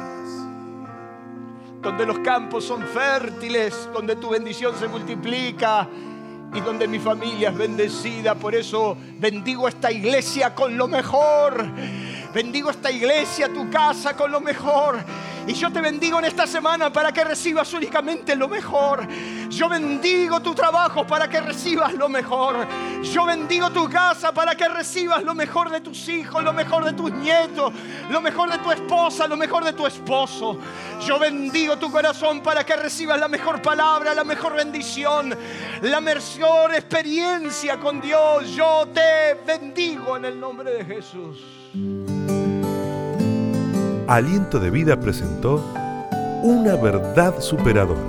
donde los campos son fértiles, donde tu bendición se multiplica y donde mi familia es bendecida. Por eso bendigo esta iglesia con lo mejor. Bendigo esta iglesia, tu casa con lo mejor. Y yo te bendigo en esta semana para que recibas únicamente lo mejor. Yo bendigo tu trabajo para que recibas lo mejor. Yo bendigo tu casa para que recibas lo mejor de tus hijos, lo mejor de tus nietos, lo mejor de tu esposa, lo mejor de tu esposo. Yo bendigo tu corazón para que recibas la mejor palabra, la mejor bendición, la mejor experiencia con Dios. Yo te bendigo en el nombre de Jesús. Aliento de Vida presentó Una verdad superadora.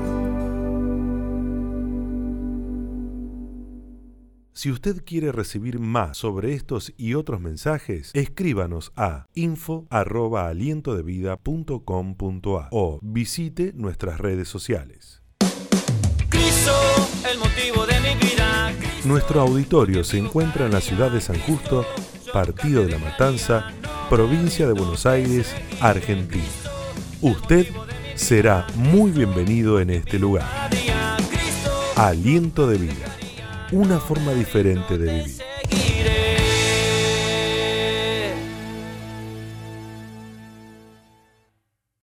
Si usted quiere recibir más sobre estos y otros mensajes, escríbanos a info@alientodevida.com.a o visite nuestras redes sociales. Cristo, el motivo de mi vida. Nuestro auditorio se encuentra en la ciudad de San Justo, Partido de la Matanza, provincia de Buenos Aires, Argentina. Usted será muy bienvenido en este lugar. Aliento de vida, una forma diferente de vivir.